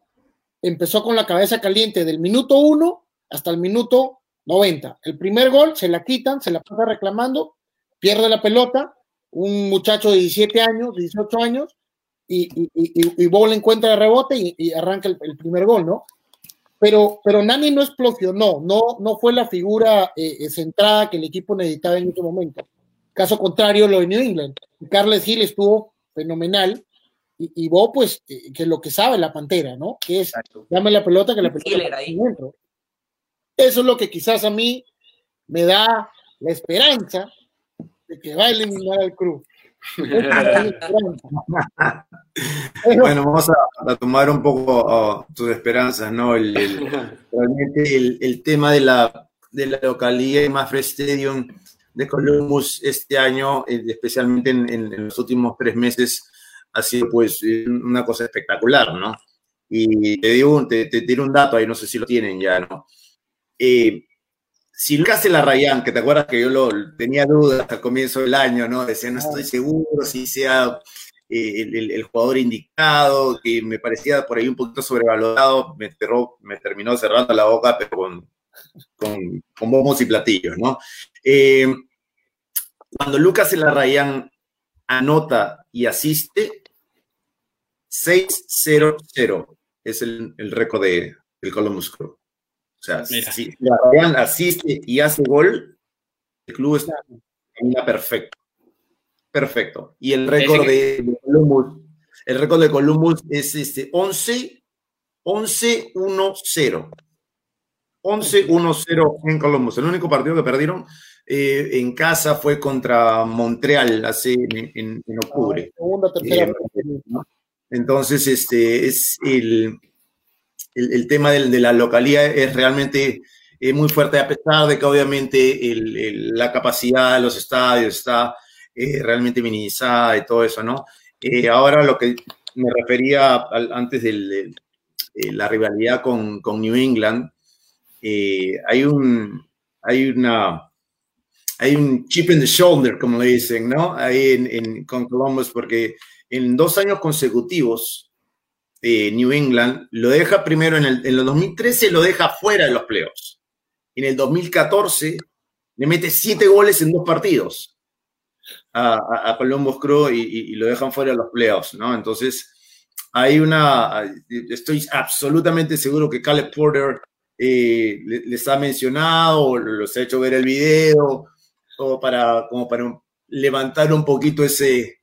empezó con la cabeza caliente del minuto 1 hasta el minuto 90. El primer gol se la quitan, se la pasa reclamando, pierde la pelota, un muchacho de 17 años, 18 años, y, y, y, y encuentra el rebote y, arranca el, primer gol, ¿no? Pero, pero Nani no explosionó, no, no fue la figura eh, centrada que el equipo necesitaba en ese momento. Caso contrario, lo de New England. Carles Hill estuvo fenomenal y, y Bo, pues, eh, que es lo que sabe la pantera, ¿no? Que es, dame la pelota que la pelota. Ahí. Eso es lo que quizás a mí me da la esperanza de que va a eliminar al Cruz. bueno, vamos a, tomar un poco oh, tus esperanzas, ¿no? El, realmente el, tema de la, de la localidad de Mafre Stadium de Columbus este año, eh, especialmente en, los últimos tres meses, ha sido pues una cosa espectacular, ¿no? Y te digo, te, te un dato ahí, no sé si lo tienen ya, ¿no? Eh, si Lucas Larrayán, que te acuerdas que yo lo, tenía dudas al comienzo del año, ¿no? Decía, no estoy seguro si sea el, jugador indicado, que me parecía por ahí un poquito sobrevalorado, me, me terminó cerrando la boca, pero con, con, con bombos y platillos, ¿no? Eh, cuando Lucas Elarrayán anota y asiste, 6-0-0 es el, el récord de, del Columbus Crew. O sea, si Elarrayán asiste y hace gol, el club está perfecto. Perfecto. Y el récord de, Columbus, el récord de Columbus es este 11 11-1-0. 11-1-0 en Columbus. El único partido que perdieron eh, en casa fue contra Montreal hace en, octubre. Ah, eh, entonces, este es el, el, tema de la localidad es realmente eh, muy fuerte, a pesar de que obviamente la capacidad de los estadios está realmente minimizada y todo eso, ¿no? ahora lo que me refería antes de la rivalidad con, con New England, hay un, hay una, hay un chip in the shoulder, como le dicen, ¿no? Ahí en, con Columbus, porque en dos años consecutivos, eh, New England lo deja primero en el, en 2013, lo deja fuera de los playoffs. En el 2014 le mete siete goles en dos partidos a, a, Columbus Crew y, lo dejan fuera de los playoffs, ¿no? Entonces, hay una, estoy absolutamente seguro que Caleb Porter eh, les ha mencionado los ha hecho ver el video como para, como para levantar un poquito ese,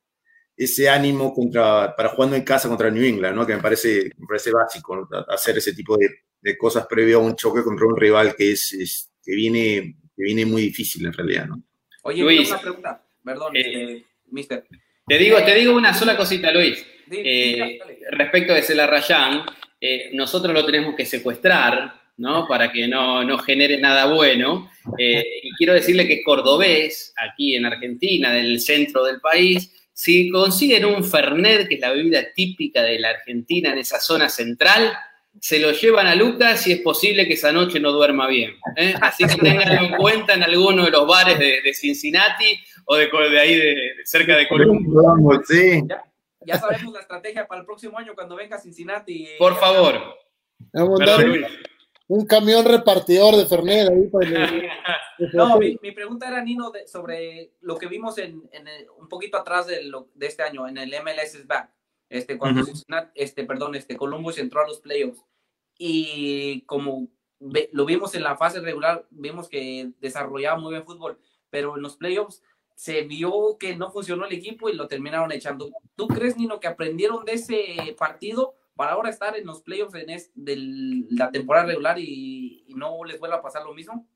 ese ánimo contra, para jugando en casa contra New England, ¿no? que me parece, me parece básico hacer ese tipo de, de cosas previo a un choque contra un rival que es, que viene que viene muy difícil en realidad, ¿no? Oye, Luis, una pregunta, perdón, eh, este, mister. Te digo, te digo una sola cosita, Luis. Eh, respecto de Celarrayán, eh, nosotros lo tenemos que secuestrar, ¿no? Para que no, no genere nada bueno. Eh, y quiero decirle que cordobés, aquí en Argentina, del centro del país, si consiguen un Fernet, que es la bebida típica de la Argentina en esa zona central, se lo llevan a Lucas y es posible que esa noche no duerma bien. ¿eh? Así que tenganlo en cuenta en alguno de los bares de, Cincinnati o de, de ahí, de, cerca de Columbus. Sí. Ya, sabemos la estrategia para el próximo año cuando venga a Cincinnati. Por favor. Vamos un, camión repartidor de Fernet ahí No, mi, pregunta era, Nino, sobre lo que vimos en, un poquito atrás de, de este año, en el MLS Back este, cuando este, perdón, este, Columbus entró a los playoffs. Y como lo vimos en la fase regular, vimos que desarrollaba muy bien fútbol, pero en los playoffs se vio que no funcionó el equipo y lo terminaron echando. ¿Tú crees, Nino, que aprendieron de ese partido para ahora estar en los playoffs en de la temporada regular y, no les vuelva a pasar lo mismo?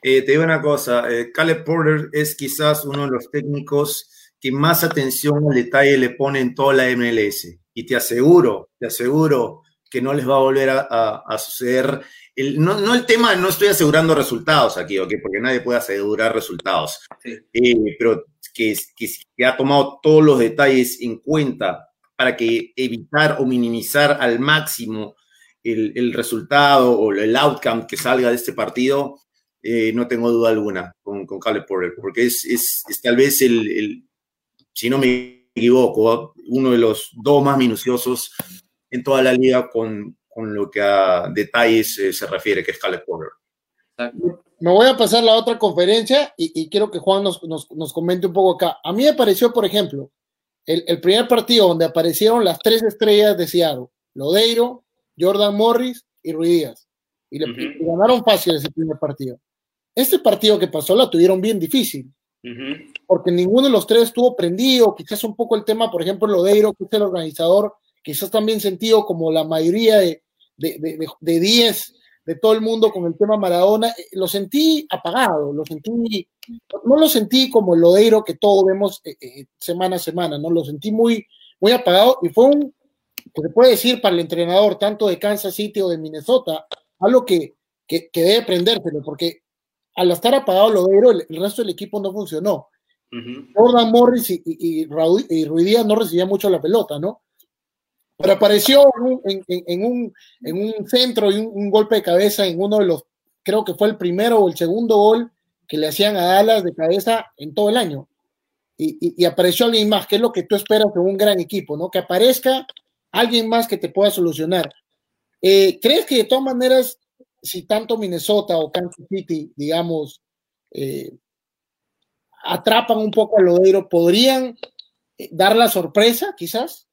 Eh, te digo una cosa, eh, Caleb Porter es quizás uno de los técnicos que más atención al detalle le pone en toda la MLS. Y te aseguro, te aseguro que no les va a volver a, suceder. El, no, el tema, no estoy asegurando resultados aquí, ¿ok? Porque nadie puede asegurar resultados. Eh, pero que, que, ha tomado todos los detalles en cuenta para que evitar o minimizar al máximo el, resultado o el outcome que salga de este partido, eh, no tengo duda alguna con, con Caleb Porter, porque es, es, tal vez el, si no me equivoco, uno de los dos más minuciosos en toda la liga con, con lo que a detalles eh, se refiere, que es Caleb Porter. Me voy a pasar la otra conferencia y, quiero que Juan nos, nos, nos, comente un poco acá. A mí me pareció, por ejemplo, el, el, primer partido donde aparecieron las tres estrellas de Seattle, Lodeiro, Jordan Morris y Ruiz Díaz. Y, le, ganaron fácil ese primer partido. Este partido que pasó la tuvieron bien difícil porque ninguno de los tres estuvo prendido, quizás un poco el tema, por ejemplo, Lodeiro, que es el organizador, quizás también sentido como la mayoría de 10 de, de, de, todo el mundo con el tema Maradona, eh, lo sentí apagado, lo sentí, no lo sentí como el Lodeiro que todos vemos eh, eh, semana a semana, no lo sentí muy, muy apagado y fue un, que se puede decir para el entrenador tanto de Kansas City o de Minnesota, algo que, que, que debe aprendérselo, porque al estar apagado Lodeiro, el, el resto del equipo no funcionó. Jordan Morris y, y, y, no recibían mucho la pelota, ¿no? Pero apareció en, un, en un, centro y un, golpe de cabeza en uno de los, creo que fue el primero o el segundo gol que le hacían a Dallas de cabeza en todo el año. Y, apareció alguien más, que es lo que tú esperas de un gran equipo, ¿no? Que aparezca alguien más que te pueda solucionar. Eh, ¿Crees que de todas maneras si tanto Minnesota o Kansas City, digamos, eh, atrapan un poco a Lodeiro, ¿podrían eh, dar la sorpresa, quizás?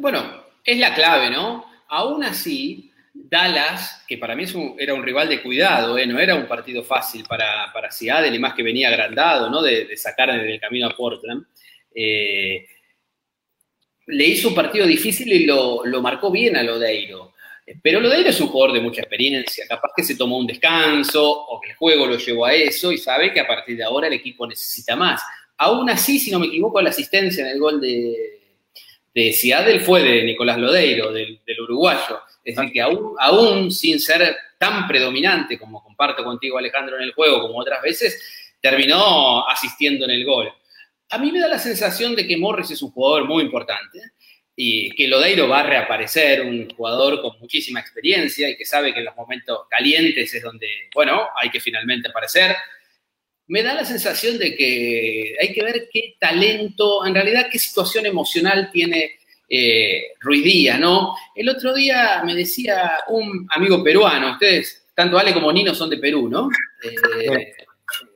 Bueno, es la clave, ¿no? Aún así, Dallas, que para mí era un rival de cuidado, ¿eh? no era un partido fácil para, para y más que venía agrandado, ¿no? De, sacar del camino a Portland. le hizo un partido difícil y lo, lo marcó bien a Lodeiro. Pero lo de él es un jugador de mucha experiencia, capaz que se tomó un descanso o que el juego lo llevó a eso y sabe que a partir de ahora el equipo necesita más. Aún así, si no me equivoco, la asistencia en el gol de, de Seattle fue de Nicolás Lodeiro, del, uruguayo. Es decir, que aún, aún, sin ser tan predominante como comparto contigo Alejandro en el juego como otras veces, terminó asistiendo en el gol. A mí me da la sensación de que Morris es un jugador muy importante y que Lodeiro va a reaparecer, un jugador con muchísima experiencia y que sabe que en los momentos calientes es donde, bueno, hay que finalmente aparecer. Me da la sensación de que hay que ver qué talento, en realidad qué situación emocional tiene eh, Ruiz Díaz, ¿no? El otro día me decía un amigo peruano, ustedes, tanto Ale como Nino son de Perú, ¿no? Eh,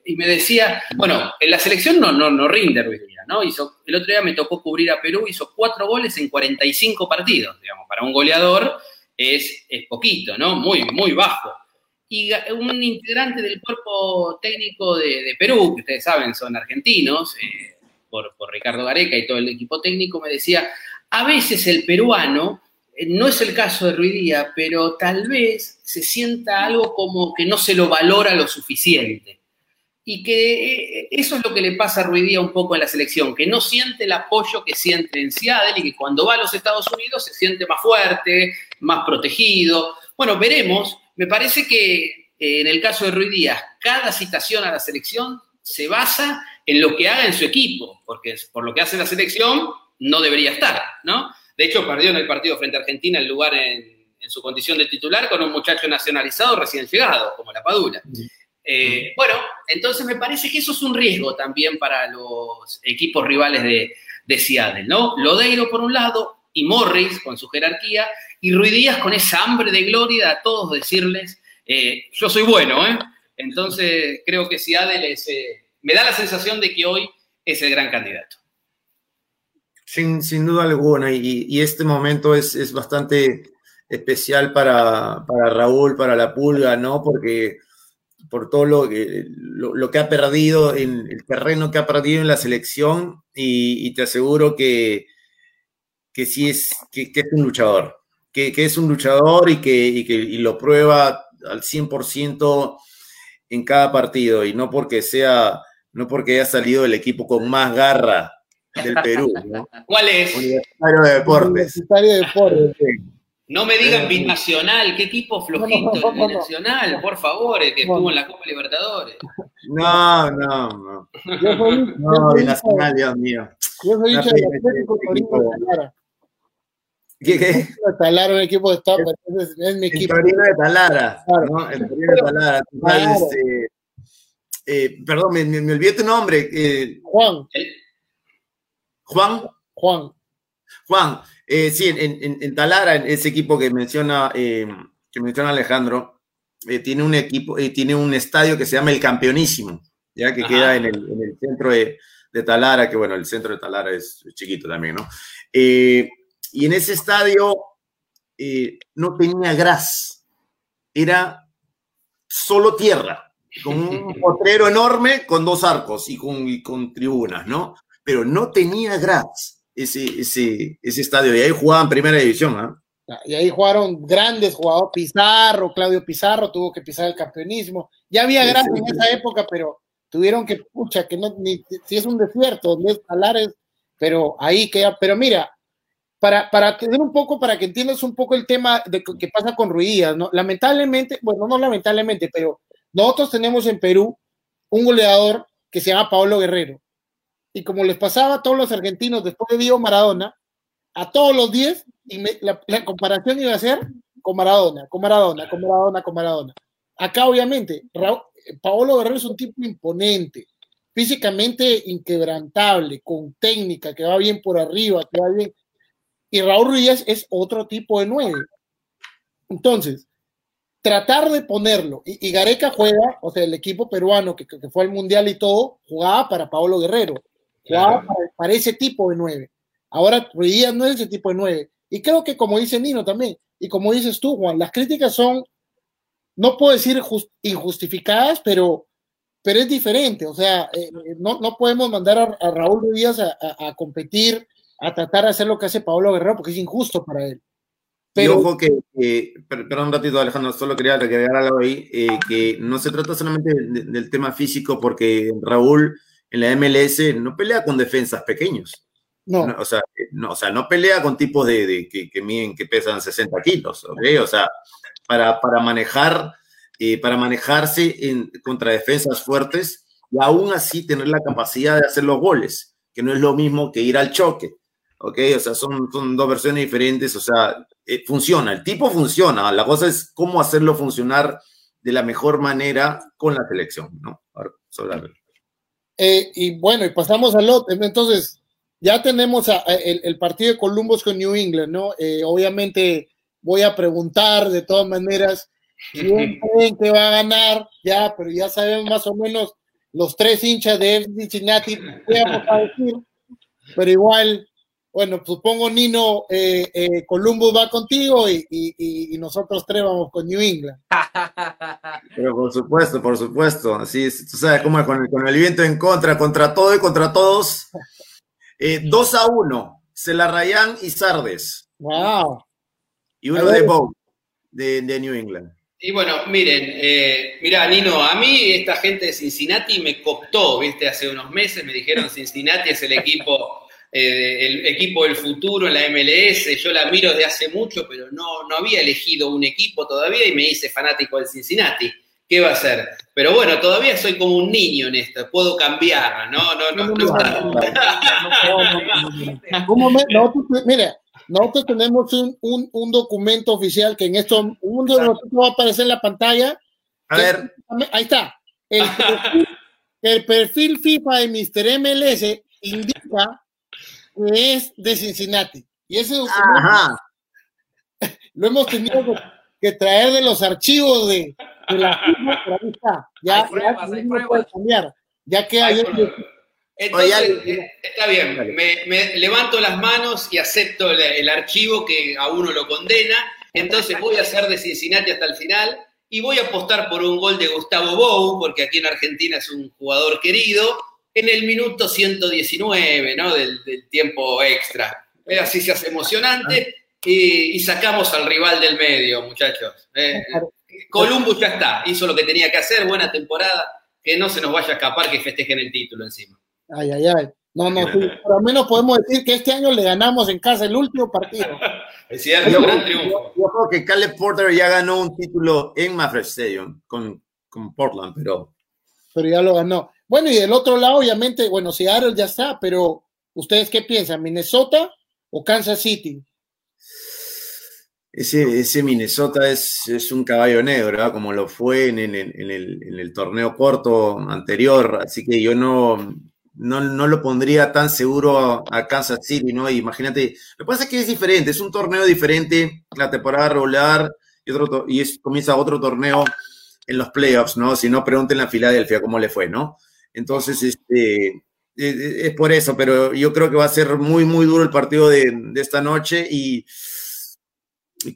y me decía, bueno, en la selección no, no, no rinde Ruiz Díaz, ¿no? El otro día me tocó cubrir a Perú, hizo cuatro goles en 45 partidos, digamos, para un goleador es, es poquito, ¿no? Muy, muy bajo. Y un integrante del cuerpo técnico de, Perú, que ustedes saben son argentinos, eh, por, por Ricardo Gareca y todo el equipo técnico, me decía, a veces el peruano no es el caso de Ruidía, pero tal vez se sienta algo como que no se lo valora lo suficiente. Y que eh, eso es lo que le pasa a Ruidía un poco en la selección, que no siente el apoyo que siente en Seattle y que cuando va a los Estados Unidos se siente más fuerte, más protegido. Bueno, veremos. Me parece que eh, en el caso de Ruidía, cada citación a la selección se basa en lo que haga en su equipo, porque por lo que hace la selección no debería estar, ¿no? De hecho, perdió en el partido frente a Argentina el lugar en, su condición de titular con un muchacho nacionalizado recién llegado, como la Padula. Eh, bueno, entonces me parece que eso es un riesgo también para los equipos rivales de, de Seattle, ¿no? Lodeiro por un lado y Morris con su jerarquía y Ruidías con esa hambre de gloria a todos decirles, eh, yo soy bueno, ¿eh? Entonces creo que Seattle es, eh, me da la sensación de que hoy es el gran candidato. Sin, duda alguna, y, este momento es, bastante especial para, Raúl, para la pulga, ¿no? Porque por todo lo que, lo, que ha perdido, en el terreno que ha perdido en la selección, y, te aseguro que, que sí es, que, es un luchador, que, es un luchador y que, que lo prueba al 100% en cada partido, y no porque sea, no porque haya salido el equipo con más garra del Perú. ¿no? ¿Cuál es? Universitario de Deportes. Universitario de Deportes. No me digan Binacional, qué equipo flojito no, no, Binacional, por favor, que estuvo en la Copa Libertadores. No, no, no. Yo soy, no, Binacional, Dios mío. Yo soy hincha del Atlético de Talara. ¿Qué, qué? Talara, un equipo de entonces es mi equipo. El Torino de Talara, claro. ¿no? El Torino de Talara. Claro. Este, eh, perdón, me, me, me, olvidé tu nombre. Eh, Juan. Juan. Juan. Juan, eh, sí, en, en, Talara, ese equipo que menciona, que menciona Alejandro, tiene un equipo, tiene un estadio que se llama el Campeonísimo, ya que queda en el, en el centro de, de, Talara, que bueno, el centro de Talara es chiquito también, ¿no? Y en ese estadio no tenía gras, era solo tierra, con un potrero enorme con dos arcos y con, y con tribunas, ¿no? pero no tenía gras ese, ese, ese estadio, y ahí jugaban primera división, ¿ah? Y ahí jugaron grandes jugadores, Pizarro, Claudio Pizarro tuvo que pisar el campeonismo. Ya había gras en esa época, pero tuvieron que, pucha, que no, ni, si es un desierto, donde es Talares, pero ahí queda, pero mira, para, para tener un poco, para que entiendas un poco el tema de qué pasa con Ruidías, ¿no? Lamentablemente, bueno, no lamentablemente, pero nosotros tenemos en Perú un goleador que se llama Pablo Guerrero y como les pasaba a todos los argentinos después de Diego Maradona, a todos los 10, y la, comparación iba a ser con Maradona, con Maradona, con Maradona, con Maradona. Acá, obviamente, Paolo Guerrero es un tipo imponente, físicamente inquebrantable, con técnica, que va bien por arriba, que va bien. Y Raúl Ruiz es otro tipo de nueve. Entonces, tratar de ponerlo, y, Gareca juega, o sea, el equipo peruano que, que, fue al Mundial y todo, jugaba para Paolo Guerrero para, ese tipo de nueve. Ahora Ruidías no es ese tipo de nueve. Y creo que como dice Nino también, y como dices tú, Juan, las críticas son, no puedo decir injustificadas, pero, pero es diferente. O sea, eh, no, no, podemos mandar a, Raúl a, a, competir, a tratar de hacer lo que hace Pablo Guerrero, porque es injusto para él. Pero, ojo que, perdón un ratito Alejandro, solo quería agregar algo ahí, eh, que no se trata solamente del tema físico, porque Raúl en la MLS no pelea con defensas pequeños. No. o, sea, no o sea, no pelea con tipos de, que, que, miden, que pesan 60 kilos, O sea, para, para manejar, eh, para manejarse en, contra defensas fuertes y aún así tener la capacidad de hacer los goles, que no es lo mismo que ir al choque, ¿ok? O sea, son, son dos versiones diferentes, o sea, eh, funciona, el tipo funciona, la cosa es cómo hacerlo funcionar de la mejor manera con la selección, ¿no? Ahora, sobre eh, y bueno, y pasamos al otro. Entonces, ya tenemos el, partido de Columbus con New England, ¿no? Eh, obviamente voy a preguntar de todas maneras quién creen que va a ganar, ya, pero ya sabemos más o menos los tres hinchas de Cincinnati qué vamos a decir, pero igual bueno, supongo Nino, eh, eh, Columbus va contigo y, nosotros tres vamos con New England. Pero por supuesto, por supuesto. Así tú sabes cómo es con el, viento en contra, contra todo y contra todos. Eh, 2 a 1, Celarrayán y Sardes. Wow. y uno de Bow, de, New England. Y bueno, miren, eh, mira, Nino, a mí esta gente de Cincinnati me coptó, viste, hace unos meses me dijeron Cincinnati es el equipo, eh, el equipo del futuro en la MLS, yo la miro desde hace mucho, pero no, no había elegido un equipo todavía y me hice fanático del Cincinnati. ¿qué va a hacer? Pero bueno, todavía soy como un niño en esto, puedo cambiar, ¿no? No, no, no. Mira, nosotros tenemos un, un, un, documento oficial que en esto un va a aparecer en la pantalla. A ver. Ahí está. El perfil, el perfil FIFA de Mr. MLS indica que es de Cincinnati. Y ese documento lo hemos tenido que traer de los archivos de, la FIFA, pero ahí está. Ya, ya puede cambiar. Ya que hay. Entonces, eh, está bien, me, levanto las manos y acepto el, archivo que a uno lo condena. Entonces voy a hacer de Cincinnati hasta el final y voy a apostar por un gol de Gustavo Bou, porque aquí en Argentina es un jugador querido, en el minuto 119, ¿no? Del, tiempo extra. así se hace emocionante y, sacamos al rival del medio, muchachos. ¿eh? Columbus ya está, hizo lo que tenía que hacer, buena temporada, que no se nos vaya a escapar que festejen el título encima. Ay, ay, ay. No, no, sí, por lo menos podemos decir que este año le ganamos en casa el último partido. es cierto, yo, gran triunfo. Yo, creo que Caleb Porter ya ganó un título en Stadium con, con, Portland, pero. Pero ya lo ganó. Bueno, y del otro lado, obviamente, bueno, Seattle ya está, pero ¿ustedes qué piensan? ¿Minnesota o Kansas City? Ese, ese Minnesota es, es, un caballo negro, ¿verdad? como lo fue en, en, en, el, en el torneo corto anterior, así que yo no, no, no, lo pondría tan seguro a Kansas City, ¿no? Imagínate, lo que pasa es que es diferente, es un torneo diferente, la temporada regular y, otro, y es, comienza otro torneo en los playoffs, ¿no? Si no, pregúntenle a Filadelfia cómo le fue, ¿no? Entonces, este, e, e, es, por eso, pero yo creo que va a ser muy, muy duro el partido de, esta noche y,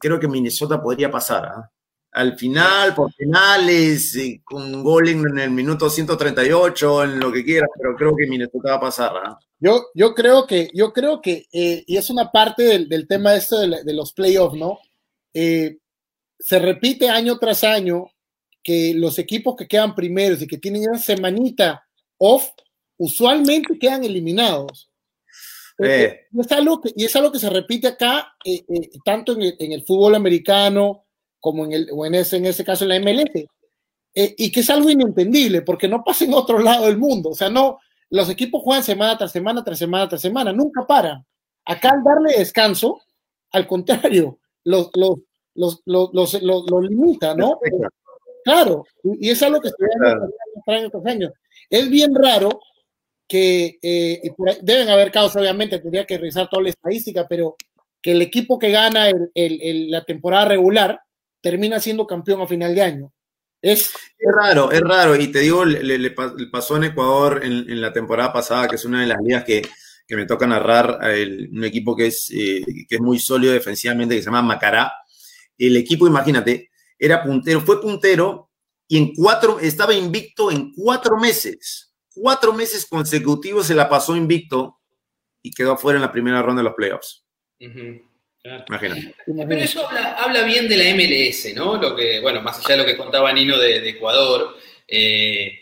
creo que Minnesota podría pasar, ¿ah? al final, por penales, con un gol en, el minuto 138, en lo que quieras, pero creo que Minnesota va a pasar. ¿ah? Yo, yo creo que, yo creo que, eh, y es una parte del, tema esto de, de, los playoffs, ¿no? Eh, se repite año tras año que los equipos que quedan primeros y que tienen una semanita off, usualmente quedan eliminados. Eh. Y, es algo que, y es algo que se repite acá, tanto en el, en el fútbol americano, como en, el, o en, ese, en ese caso en la MLS, eh, y que es algo inentendible, porque no pasa en otro lado del mundo, o sea, no, los equipos juegan semana tras semana, tras semana, tras semana, nunca paran. Acá al darle descanso, al contrario, los, los, los, los, los, limita, ¿no? Claro, y es algo que se ve estos años. Es bien raro que, eh, deben haber casos, obviamente, tendría que revisar toda la estadística, pero que el equipo que gana el, el, la temporada regular termina siendo campeón a final de año. Es, es raro, es raro. Y te digo, le, pasó en Ecuador en, la temporada pasada, que es una de las ligas que, que me toca narrar, un equipo que es, eh, que es muy sólido defensivamente, que se llama Macará. El equipo, imagínate, era puntero, fue puntero y en cuatro, estaba invicto en cuatro meses. Cuatro meses consecutivos se la pasó invicto y quedó fuera en la primera ronda de los playoffs. Pero eso habla, bien de la MLS, ¿no? Lo que, bueno, más allá de lo que contaba Nino de, Ecuador, eh,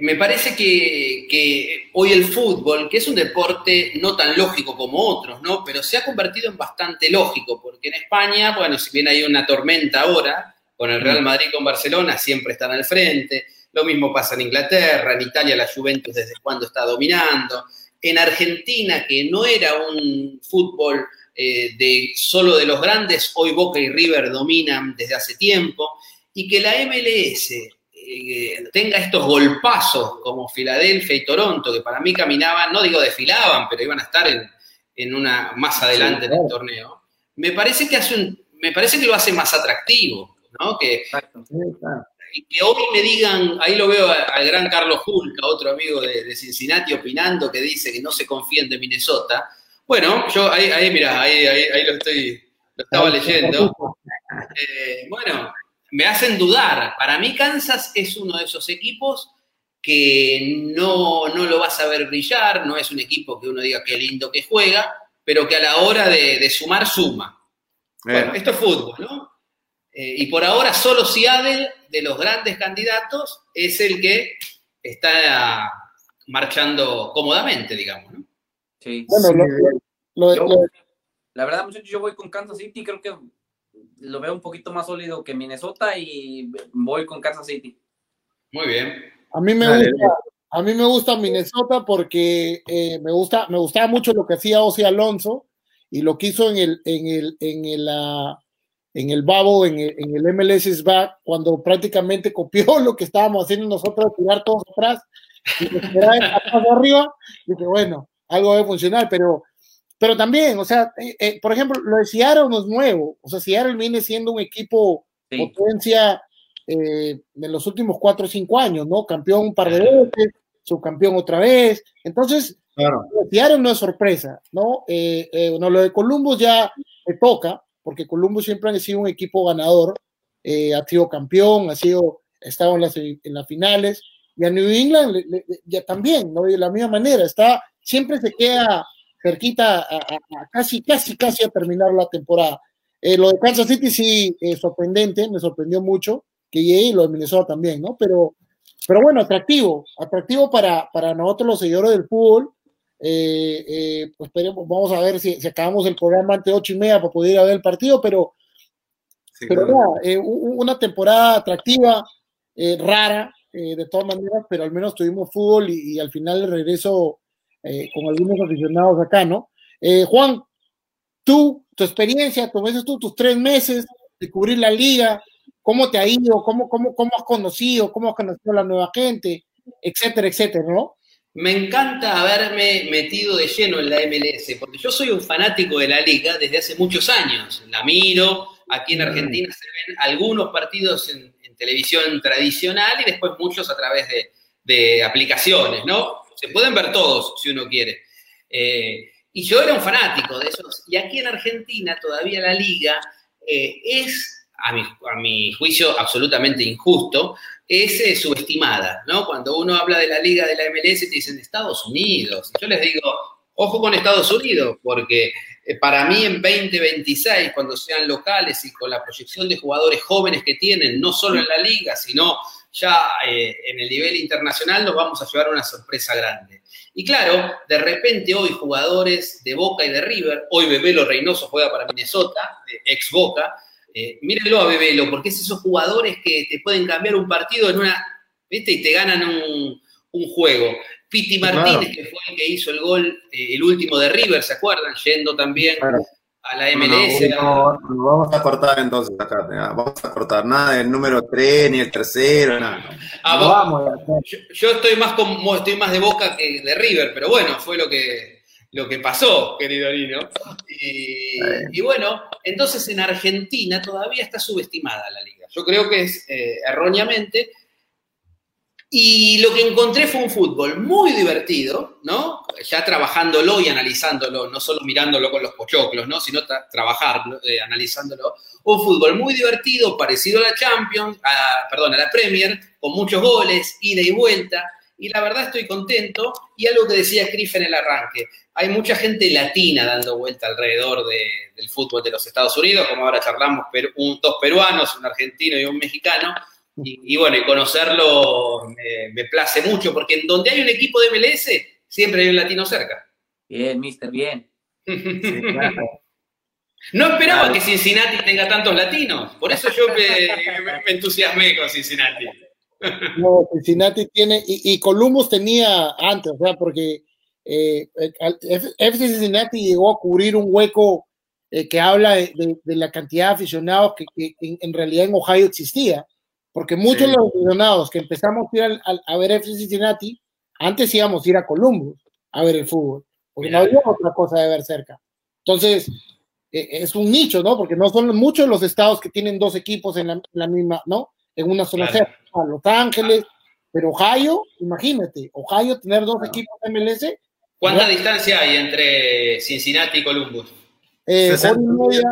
me parece que, hoy el fútbol, que es un deporte no tan lógico como otros, ¿no? Pero se ha convertido en bastante lógico, porque en España, bueno, si bien hay una tormenta ahora, con el Real Madrid con Barcelona, siempre están al frente. Lo mismo pasa en Inglaterra, en Italia la Juventus desde cuando está dominando. En Argentina, que no era un fútbol eh, de solo de los grandes, hoy Boca y River dominan desde hace tiempo, y que la MLS eh, tenga estos golpazos como Filadelfia y Toronto, que para mí caminaban, no digo desfilaban, pero iban a estar en, una más adelante en el torneo, me parece que hace un, me parece que lo hace más atractivo, ¿no? Que, que hoy me digan, ahí lo veo al gran Carlos Hulk, otro amigo de, de Cincinnati, opinando que dice que no se confíen de Minnesota bueno, yo ahí, ahí mira, ahí, ahí, lo estoy, lo estaba leyendo. Eh, bueno, me hacen dudar. Para mí Kansas es uno de esos equipos que no, no lo vas a ver brillar, no es un equipo que uno diga qué lindo que juega, pero que a la hora de, sumar, suma. Bueno, esto es fútbol, ¿no? Eh, y por ahora solo Seattle, de los grandes candidatos, es el que está marchando cómodamente, digamos, ¿no? Sí. Bueno, lo- lo- Yo- lo- La verdad, muchachos, yo voy con Kansas City, creo que lo veo un poquito más sólido que Minnesota y voy con Kansas City. Muy bien. A mí me Dale, gusta, a mí me gusta Minnesota porque eh, me gusta, me gustaba mucho lo que hacía Ozzy Alonso y lo que hizo en el, en el, en el, ah, en el Babo, en el, en el MLS is back, cuando prácticamente copió lo que estábamos haciendo nosotros, tirar todos atrás y atrás de arriba, bueno, algo debe funcionar, pero, pero también, o sea, eh, eh, por ejemplo, lo de Seattle no es nuevo, o sea, Seattle viene siendo un equipo Sí. potencia eh, en los últimos cuatro o cinco años, ¿no? Campeón un par de veces, subcampeón otra vez. Entonces, Claro. Seattle no es sorpresa, ¿no? Eh, eh, bueno, lo de Columbus ya te toca, porque Columbus siempre ha sido un equipo ganador, eh, ha sido campeón, ha sido, ha estado en las, en las finales, y a New England le- le- ya también, ¿no? De la misma manera, está, siempre se queda cerquita a, a- a casi, casi, casi a terminar la temporada. Eh, lo de Kansas City sí es sorprendente, me sorprendió mucho que llegue y lo de Minnesota también, ¿no? Pero, pero bueno, atractivo, atractivo para, para nosotros los seguidores del fútbol. Eh, eh, pues esperemos, vamos a ver si, si acabamos el programa antes de ocho y media para poder ir a ver el partido, pero, Sí, pero claro. nada, eh, una temporada atractiva, eh, rara, de todas maneras, pero al menos tuvimos fútbol y, y al final el regreso con algunos aficionados acá, ¿no? Eh, Juan, tú, tu experiencia, tú ves tú tus tres meses de cubrir la liga, ¿cómo te ha ido? ¿Cómo, cómo, cómo has conocido? ¿Cómo has conocido a la nueva gente? Etcétera, etcétera, ¿no? Me encanta haberme metido de lleno en la MLS, porque yo soy un fanático de la liga desde hace muchos años. La miro, aquí en Argentina se ven algunos partidos en, en televisión tradicional y después muchos a través de, de aplicaciones, ¿no? Se pueden ver todos si uno quiere. Eh, y yo era un fanático de esos. Y aquí en Argentina todavía la liga eh, es, a mi, a mi juicio, absolutamente injusto, es eh, subestimada, ¿no? Cuando uno habla de la liga de la MLS, te dicen Estados Unidos. Yo les digo, ojo con Estados Unidos, porque eh, para mí en 2026, cuando sean locales y con la proyección de jugadores jóvenes que tienen, no solo en la liga, sino ya eh, en el nivel internacional, nos vamos a llevar una sorpresa grande. Y claro, de repente hoy jugadores de Boca y de River, hoy Bebelo Reynoso juega para Minnesota, ex Boca, eh, mírenlo a Bebelo, porque es esos jugadores que te pueden cambiar un partido en una, ¿viste? Y te ganan un, un juego. Piti Martínez, que fue el que hizo el gol, eh, el último de River, ¿se acuerdan? Yendo también Claro. a la MLS. No, no, no, vamos a cortar entonces acá. ya, Vamos a cortar nada del número 3 ni el tercero, nada. Ah, No vos- vamos. yo, yo estoy más como, estoy más de Boca que de River, pero bueno, fue lo que, lo que pasó, querido Nino. Y, y bueno, entonces en Argentina todavía está subestimada la liga. Yo creo que es eh, erróneamente. Y lo que encontré fue un fútbol muy divertido, ¿no? Ya trabajándolo y analizándolo, no solo mirándolo con los pochoclos, ¿no? Sino tra- trabajarlo, eh, analizándolo. Un fútbol muy divertido, parecido a la Champions, a- perdón, a la Premier, con muchos goles, ida y vuelta. Y la verdad estoy contento. Y algo que decía Criff en el arranque, hay mucha gente latina dando vuelta alrededor de- del fútbol de los Estados Unidos, como ahora charlamos, pero un, dos peruanos, un argentino y un mexicano. Y, y bueno, y conocerlo me, me place mucho, porque en donde hay un equipo de MLS, siempre hay un latino cerca. Bien, mister, bien. Sí, claro. No esperaba Claro. que Cincinnati tenga tantos latinos, por eso yo me, me- me entusiasmé con Cincinnati. No, Cincinnati tiene, y, y Columbus tenía antes, o sea, porque eh, FC Cincinnati llegó a cubrir un hueco eh, que habla de, de- de la cantidad de aficionados que, que en, en realidad en Ohio existía, porque muchos Sí. de los aficionados que empezamos a ir a ver FC Cincinnati, antes íbamos a ir a Columbus a ver el fútbol, porque no había otra cosa de ver cerca. Entonces, eh, es un nicho, ¿no? Porque no son muchos los estados que tienen dos equipos en la, en la misma, ¿no? En una sola Claro. sede. A Los Ángeles, pero Ohio, imagínate, Ohio tener dos equipos MLS, ¿Cuánta distancia hay entre Cincinnati y Columbus? eh, hora 60 y media,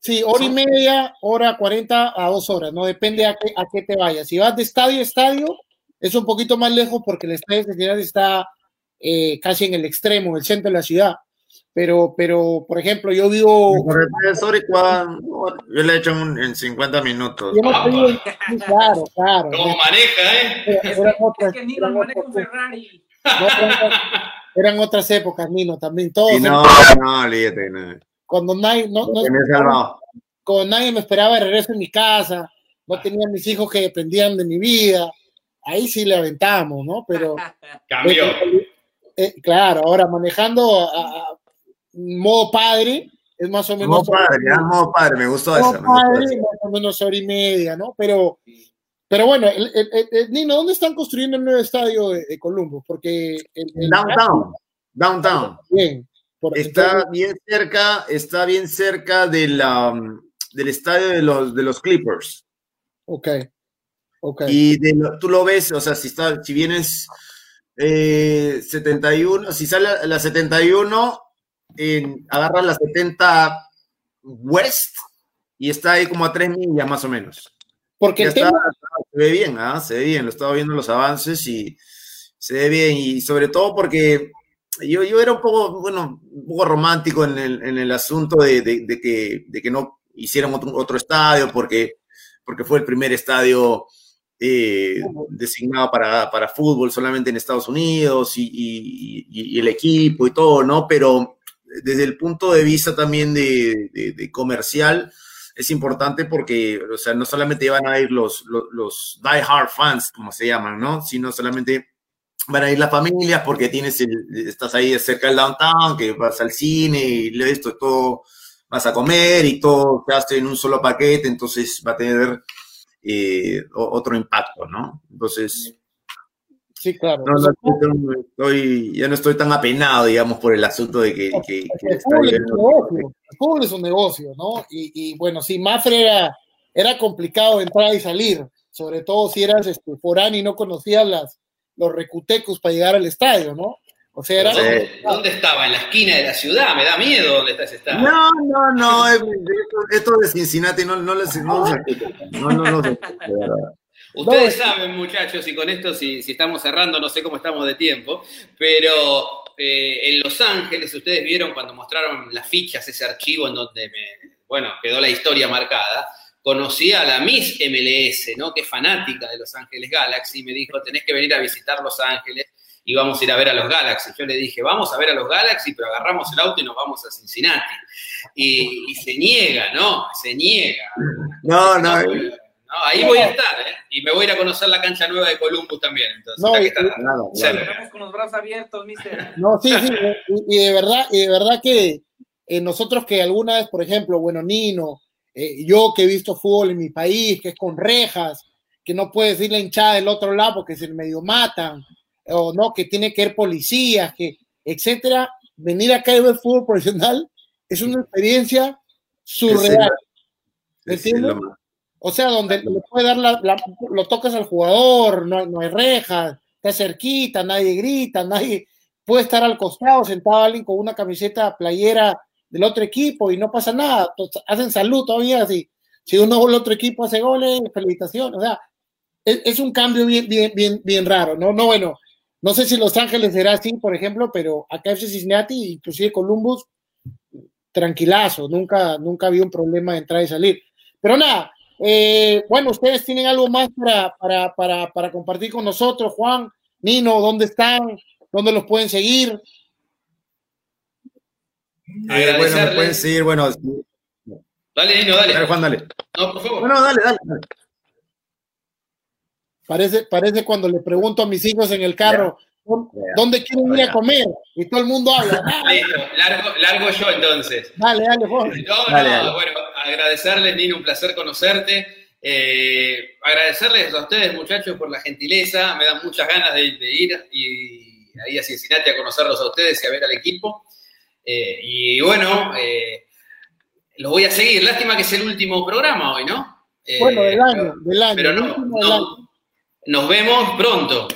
sí, hora y media, hora 40 a dos horas, ¿no? Depende a qué, a qué te vayas. Si vas de estadio a estadio, es un poquito más lejos porque el estadio de Cincinnati está eh, casi en el extremo, en el centro de la ciudad. Pero, pero, por ejemplo, yo vivo. yo le he hecho en 50 minutos. Yo no estoy, claro, claro. ¿Cómo maneja, eh? Es, es que Nino maneja un Ferrari. eran otras épocas, Nino, también. Todos. Y no, no, olvídate, no. Cuando nadie, no, no, cuando nadie me esperaba de regreso en mi casa, no tenía mis hijos que dependían de mi vida, ahí sí le aventamos, ¿no? Pero. Cambió. Eh, eh, claro, ahora manejando a, a, modo padre, es más o menos. Modo padre, ya, modo padre, me gustó modo. Padre, más o menos hora y media, ¿no? Pero, pero bueno, el, el, el, Nino, ¿dónde están construyendo el nuevo estadio de, de Columbus? Porque. downtown, downtown. Bien. Por, está entonces, bien cerca, está bien cerca de la, del estadio de los, de los Clippers. Ok. Okay. Y de, tú lo ves, o sea, si, está, si vienes eh, 71, si sale la 71, en, agarras la 70 West y está ahí como a 3 millas más o menos. Porque el tema... está, se ve bien, ¿ah? se ve bien, lo estaba viendo los avances y se ve bien, y sobre todo porque yo, yo era un poco, bueno, un poco romántico en el, en el asunto de, de, de, que, de que no hicieran otro, otro estadio, porque, porque fue el primer estadio eh, designado para, para, fútbol solamente en Estados Unidos y, y, y, el equipo y todo, ¿no? Pero desde el punto de vista también de, comercial es importante porque, o sea, no solamente van a ir los, los, los die hard fans, como se llaman, ¿no? Sino solamente van a ir las familias porque tienes el, estás ahí cerca del downtown, que vas al cine y esto, todo, vas a comer y todo te hace en un solo paquete, entonces va a tener eh, otro impacto, ¿no? Entonces... Sí, claro. No, no, estoy, ya no estoy tan apenado, digamos, por el asunto de que... que, que el, fútbol es negocio, el, fútbol es un negocio, ¿no? Y, y, bueno, sí, Mafre era, era complicado entrar y salir, sobre todo si eras este, foráneo y no conocías las, los recutecos para llegar al estadio, ¿no? O sea, era... ¿Dónde, ¿Dónde, estaba? ¿En la esquina de la ciudad? Me da miedo dónde está ese estadio. No, no, no, esto, esto de Cincinnati no, no les... No, no, no, no, Ustedes saben, muchachos, y con esto, si, si, estamos cerrando, no sé cómo estamos de tiempo, pero eh, en Los Ángeles, ustedes vieron cuando mostraron las fichas, ese archivo en donde, me, bueno, quedó la historia marcada, conocí a la Miss MLS, ¿no? Que es fanática de Los Ángeles Galaxy, y me dijo, tenés que venir a visitar Los Ángeles y vamos a ir a ver a los Galaxy. Yo le dije, vamos a ver a los Galaxy, pero agarramos el auto y nos vamos a Cincinnati. Y, y se niega, ¿no? Se niega. No, no. no, no ahí voy a estar, ¿eh? Y me voy a ir a conocer la cancha nueva de Columbus también. Entonces, no, y, que claro, claro. con los brazos abiertos, mister. No, sí, sí. Y, y de verdad, y de verdad que eh, nosotros que alguna vez, por ejemplo, bueno, Nino, eh, yo que he visto fútbol en mi país, que es con rejas, que no puedes ir la hinchada del otro lado porque se medio matan, o no, que tiene que ir policías, que, etcétera, venir acá y ver fútbol profesional es una experiencia surreal. ¿Me entiendes? O sea, donde le puede dar la, la, lo tocas al jugador, no, no hay rejas, está cerquita, nadie grita, nadie puede estar al costado, sentado alguien con una camiseta playera del otro equipo y no pasa nada, hacen salud todavía, si, si uno el otro equipo hace goles, felicitaciones, o sea, es, es, un cambio bien, bien, bien, bien raro, ¿no? No, bueno, no sé si Los Ángeles será así, por ejemplo, pero acá FC Cincinnati, inclusive Columbus, tranquilazo, nunca, nunca había un problema de entrar y salir. Pero nada, eh, bueno, ustedes tienen algo más para, para, para, para compartir con nosotros, Juan, Nino, ¿dónde están? ¿Dónde los pueden seguir? Eh, bueno, me pueden seguir, bueno. Dale, Nino, dale. Dale, Juan, dale. No, por favor. Bueno, dale, dale. dale. Parece, parece cuando le pregunto a mis hijos en el carro, ¿dónde quieren ir a comer? Y todo el mundo habla. Listo, largo, largo yo entonces. Dale, dale, Juan. No, Dale, no, dale. bueno, agradecerles, Nino, un placer conocerte. Eh, agradecerles a ustedes, muchachos, por la gentileza. Me dan muchas ganas de, de ir y ahí a Cincinnati a conocerlos a ustedes y a ver al equipo. Eh, y bueno, eh, los voy a seguir. Lástima que es el último programa hoy, ¿no? Bueno, del año, del año. Pero no, no, nos vemos pronto.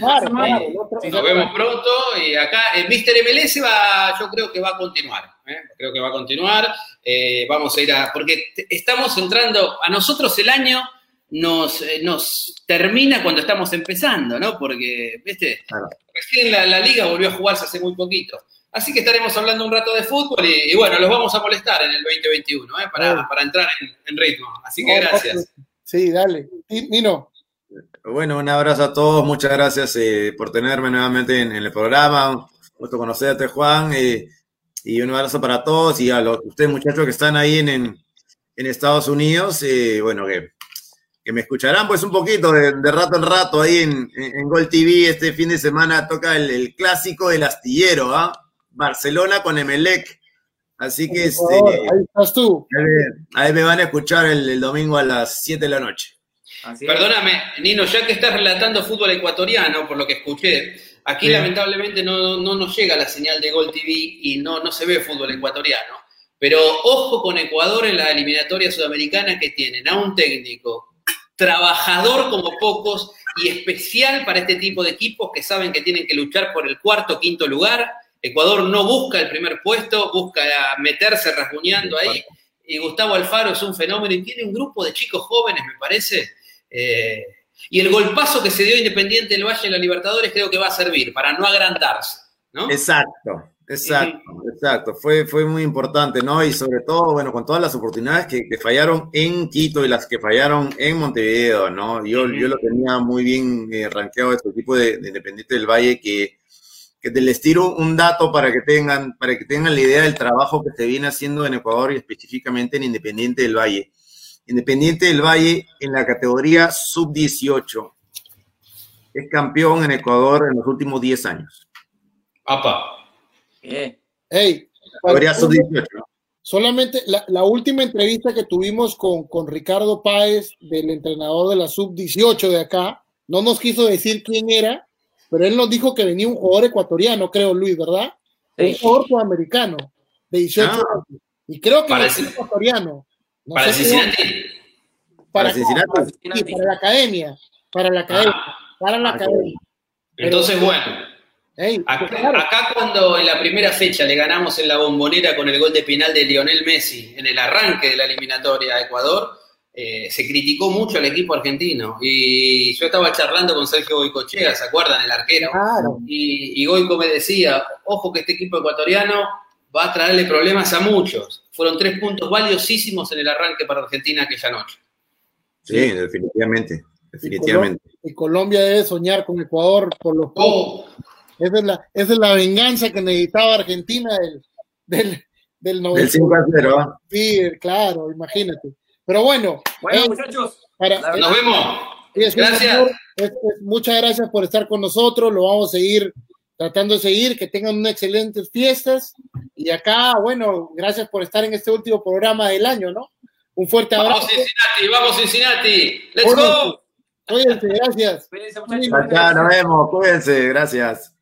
Nos vemos pronto y acá el Mr. MLS va, yo creo que va a continuar. ¿Eh? Creo que va a continuar. Eh, vamos a ir a. Porque estamos entrando. A nosotros el año nos, eh, nos termina cuando estamos empezando, ¿no? Porque, ¿viste? Claro. Recién la, la liga volvió a jugarse hace muy poquito. Así que estaremos hablando un rato de fútbol y, bueno, los vamos a molestar en el 2021 ¿eh? para, para, entrar en, ritmo. Así que gracias. Sí, dale. Nino. Bueno, un abrazo a todos. Muchas gracias eh, por tenerme nuevamente en, el programa. Un gusto conocerte, Juan. Eh, y un abrazo para todos y a los, ustedes, muchachos, que están ahí en, en, Estados Unidos. Eh, bueno, que, que, me escucharán pues un poquito de, rato en rato ahí en, en, Gol TV. Este fin de semana toca el, el clásico del astillero, ¿ah? Barcelona con Emelec. Así que este, ahí estás tú. Ahí, me van a escuchar el, domingo a las 7 de la noche. Perdóname, Nino, ya que estás relatando fútbol ecuatoriano, por lo que escuché, aquí lamentablemente no, no, nos llega la señal de Gol TV y no, no se ve fútbol ecuatoriano. Pero ojo con Ecuador en la eliminatoria sudamericana que tienen a un técnico trabajador como pocos y especial para este tipo de equipos que saben que tienen que luchar por el cuarto o quinto lugar Ecuador no busca el primer puesto, busca meterse rasguñando ahí. Y Gustavo Alfaro es un fenómeno y tiene un grupo de chicos jóvenes, me parece. Eh, y el golpazo que se dio Independiente del Valle en la Libertadores creo que va a servir para no agrandarse, ¿no? Exacto, exacto, exacto. Fue, fue muy importante, ¿no? Y sobre todo, bueno, con todas las oportunidades que, fallaron en Quito y las que fallaron en Montevideo, ¿no? Yo, yo lo tenía muy bien eh, rankeado este equipo de Independiente del Valle que que te les tiro un dato para que tengan, para que tengan la idea del trabajo que se viene haciendo en Ecuador y específicamente en Independiente del Valle. Independiente del Valle en la categoría sub-18 es campeón en Ecuador en los últimos 10 años. Apa. Hey, categoría sub-18. Solamente la, la, última entrevista que tuvimos con, con Ricardo Páez, del entrenador de la sub-18 de acá, no nos quiso decir quién era, pero él nos dijo que venía un jugador ecuatoriano, creo, Luis, ¿verdad? Un jugador sudamericano de 18 ah. años. Y creo que es ecuatoriano. ¿Para Cincinnati? Para, Cincinnati. Sí, para la academia. Para la academia. Ah. para la ah, academia. Entonces, bueno. acá, cuando en la primera fecha le ganamos en la bombonera con el gol de penal de Lionel Messi en el arranque de la eliminatoria a Ecuador, eh, se criticó mucho al equipo argentino. Y yo estaba charlando con Sergio Goicochea, ¿se acuerdan? El arquero. Y, y Goico me decía, ojo que este equipo ecuatoriano va a traerle problemas a muchos. Fueron tres puntos valiosísimos en el arranque para Argentina aquella noche. Sí, definitivamente. Definitivamente. Y Colombia, debe soñar con Ecuador por los oh. Esa, es la, esa es la venganza que necesitaba Argentina del, del, del, del 5 a 0. Sí, claro, imagínate. Pero bueno. Bueno, eh, muchachos. nos vemos. gracias. muchas gracias por estar con nosotros. Lo vamos a seguir tratando de seguir. Que tengan unas excelentes fiestas. Y acá, bueno, gracias por estar en este último programa del año, ¿no? Un fuerte abrazo. Vamos Cincinnati, vamos Cincinnati. Let's go. Cuídense, gracias. Cuídense, muchachos. nos vemos. Cuídense, gracias.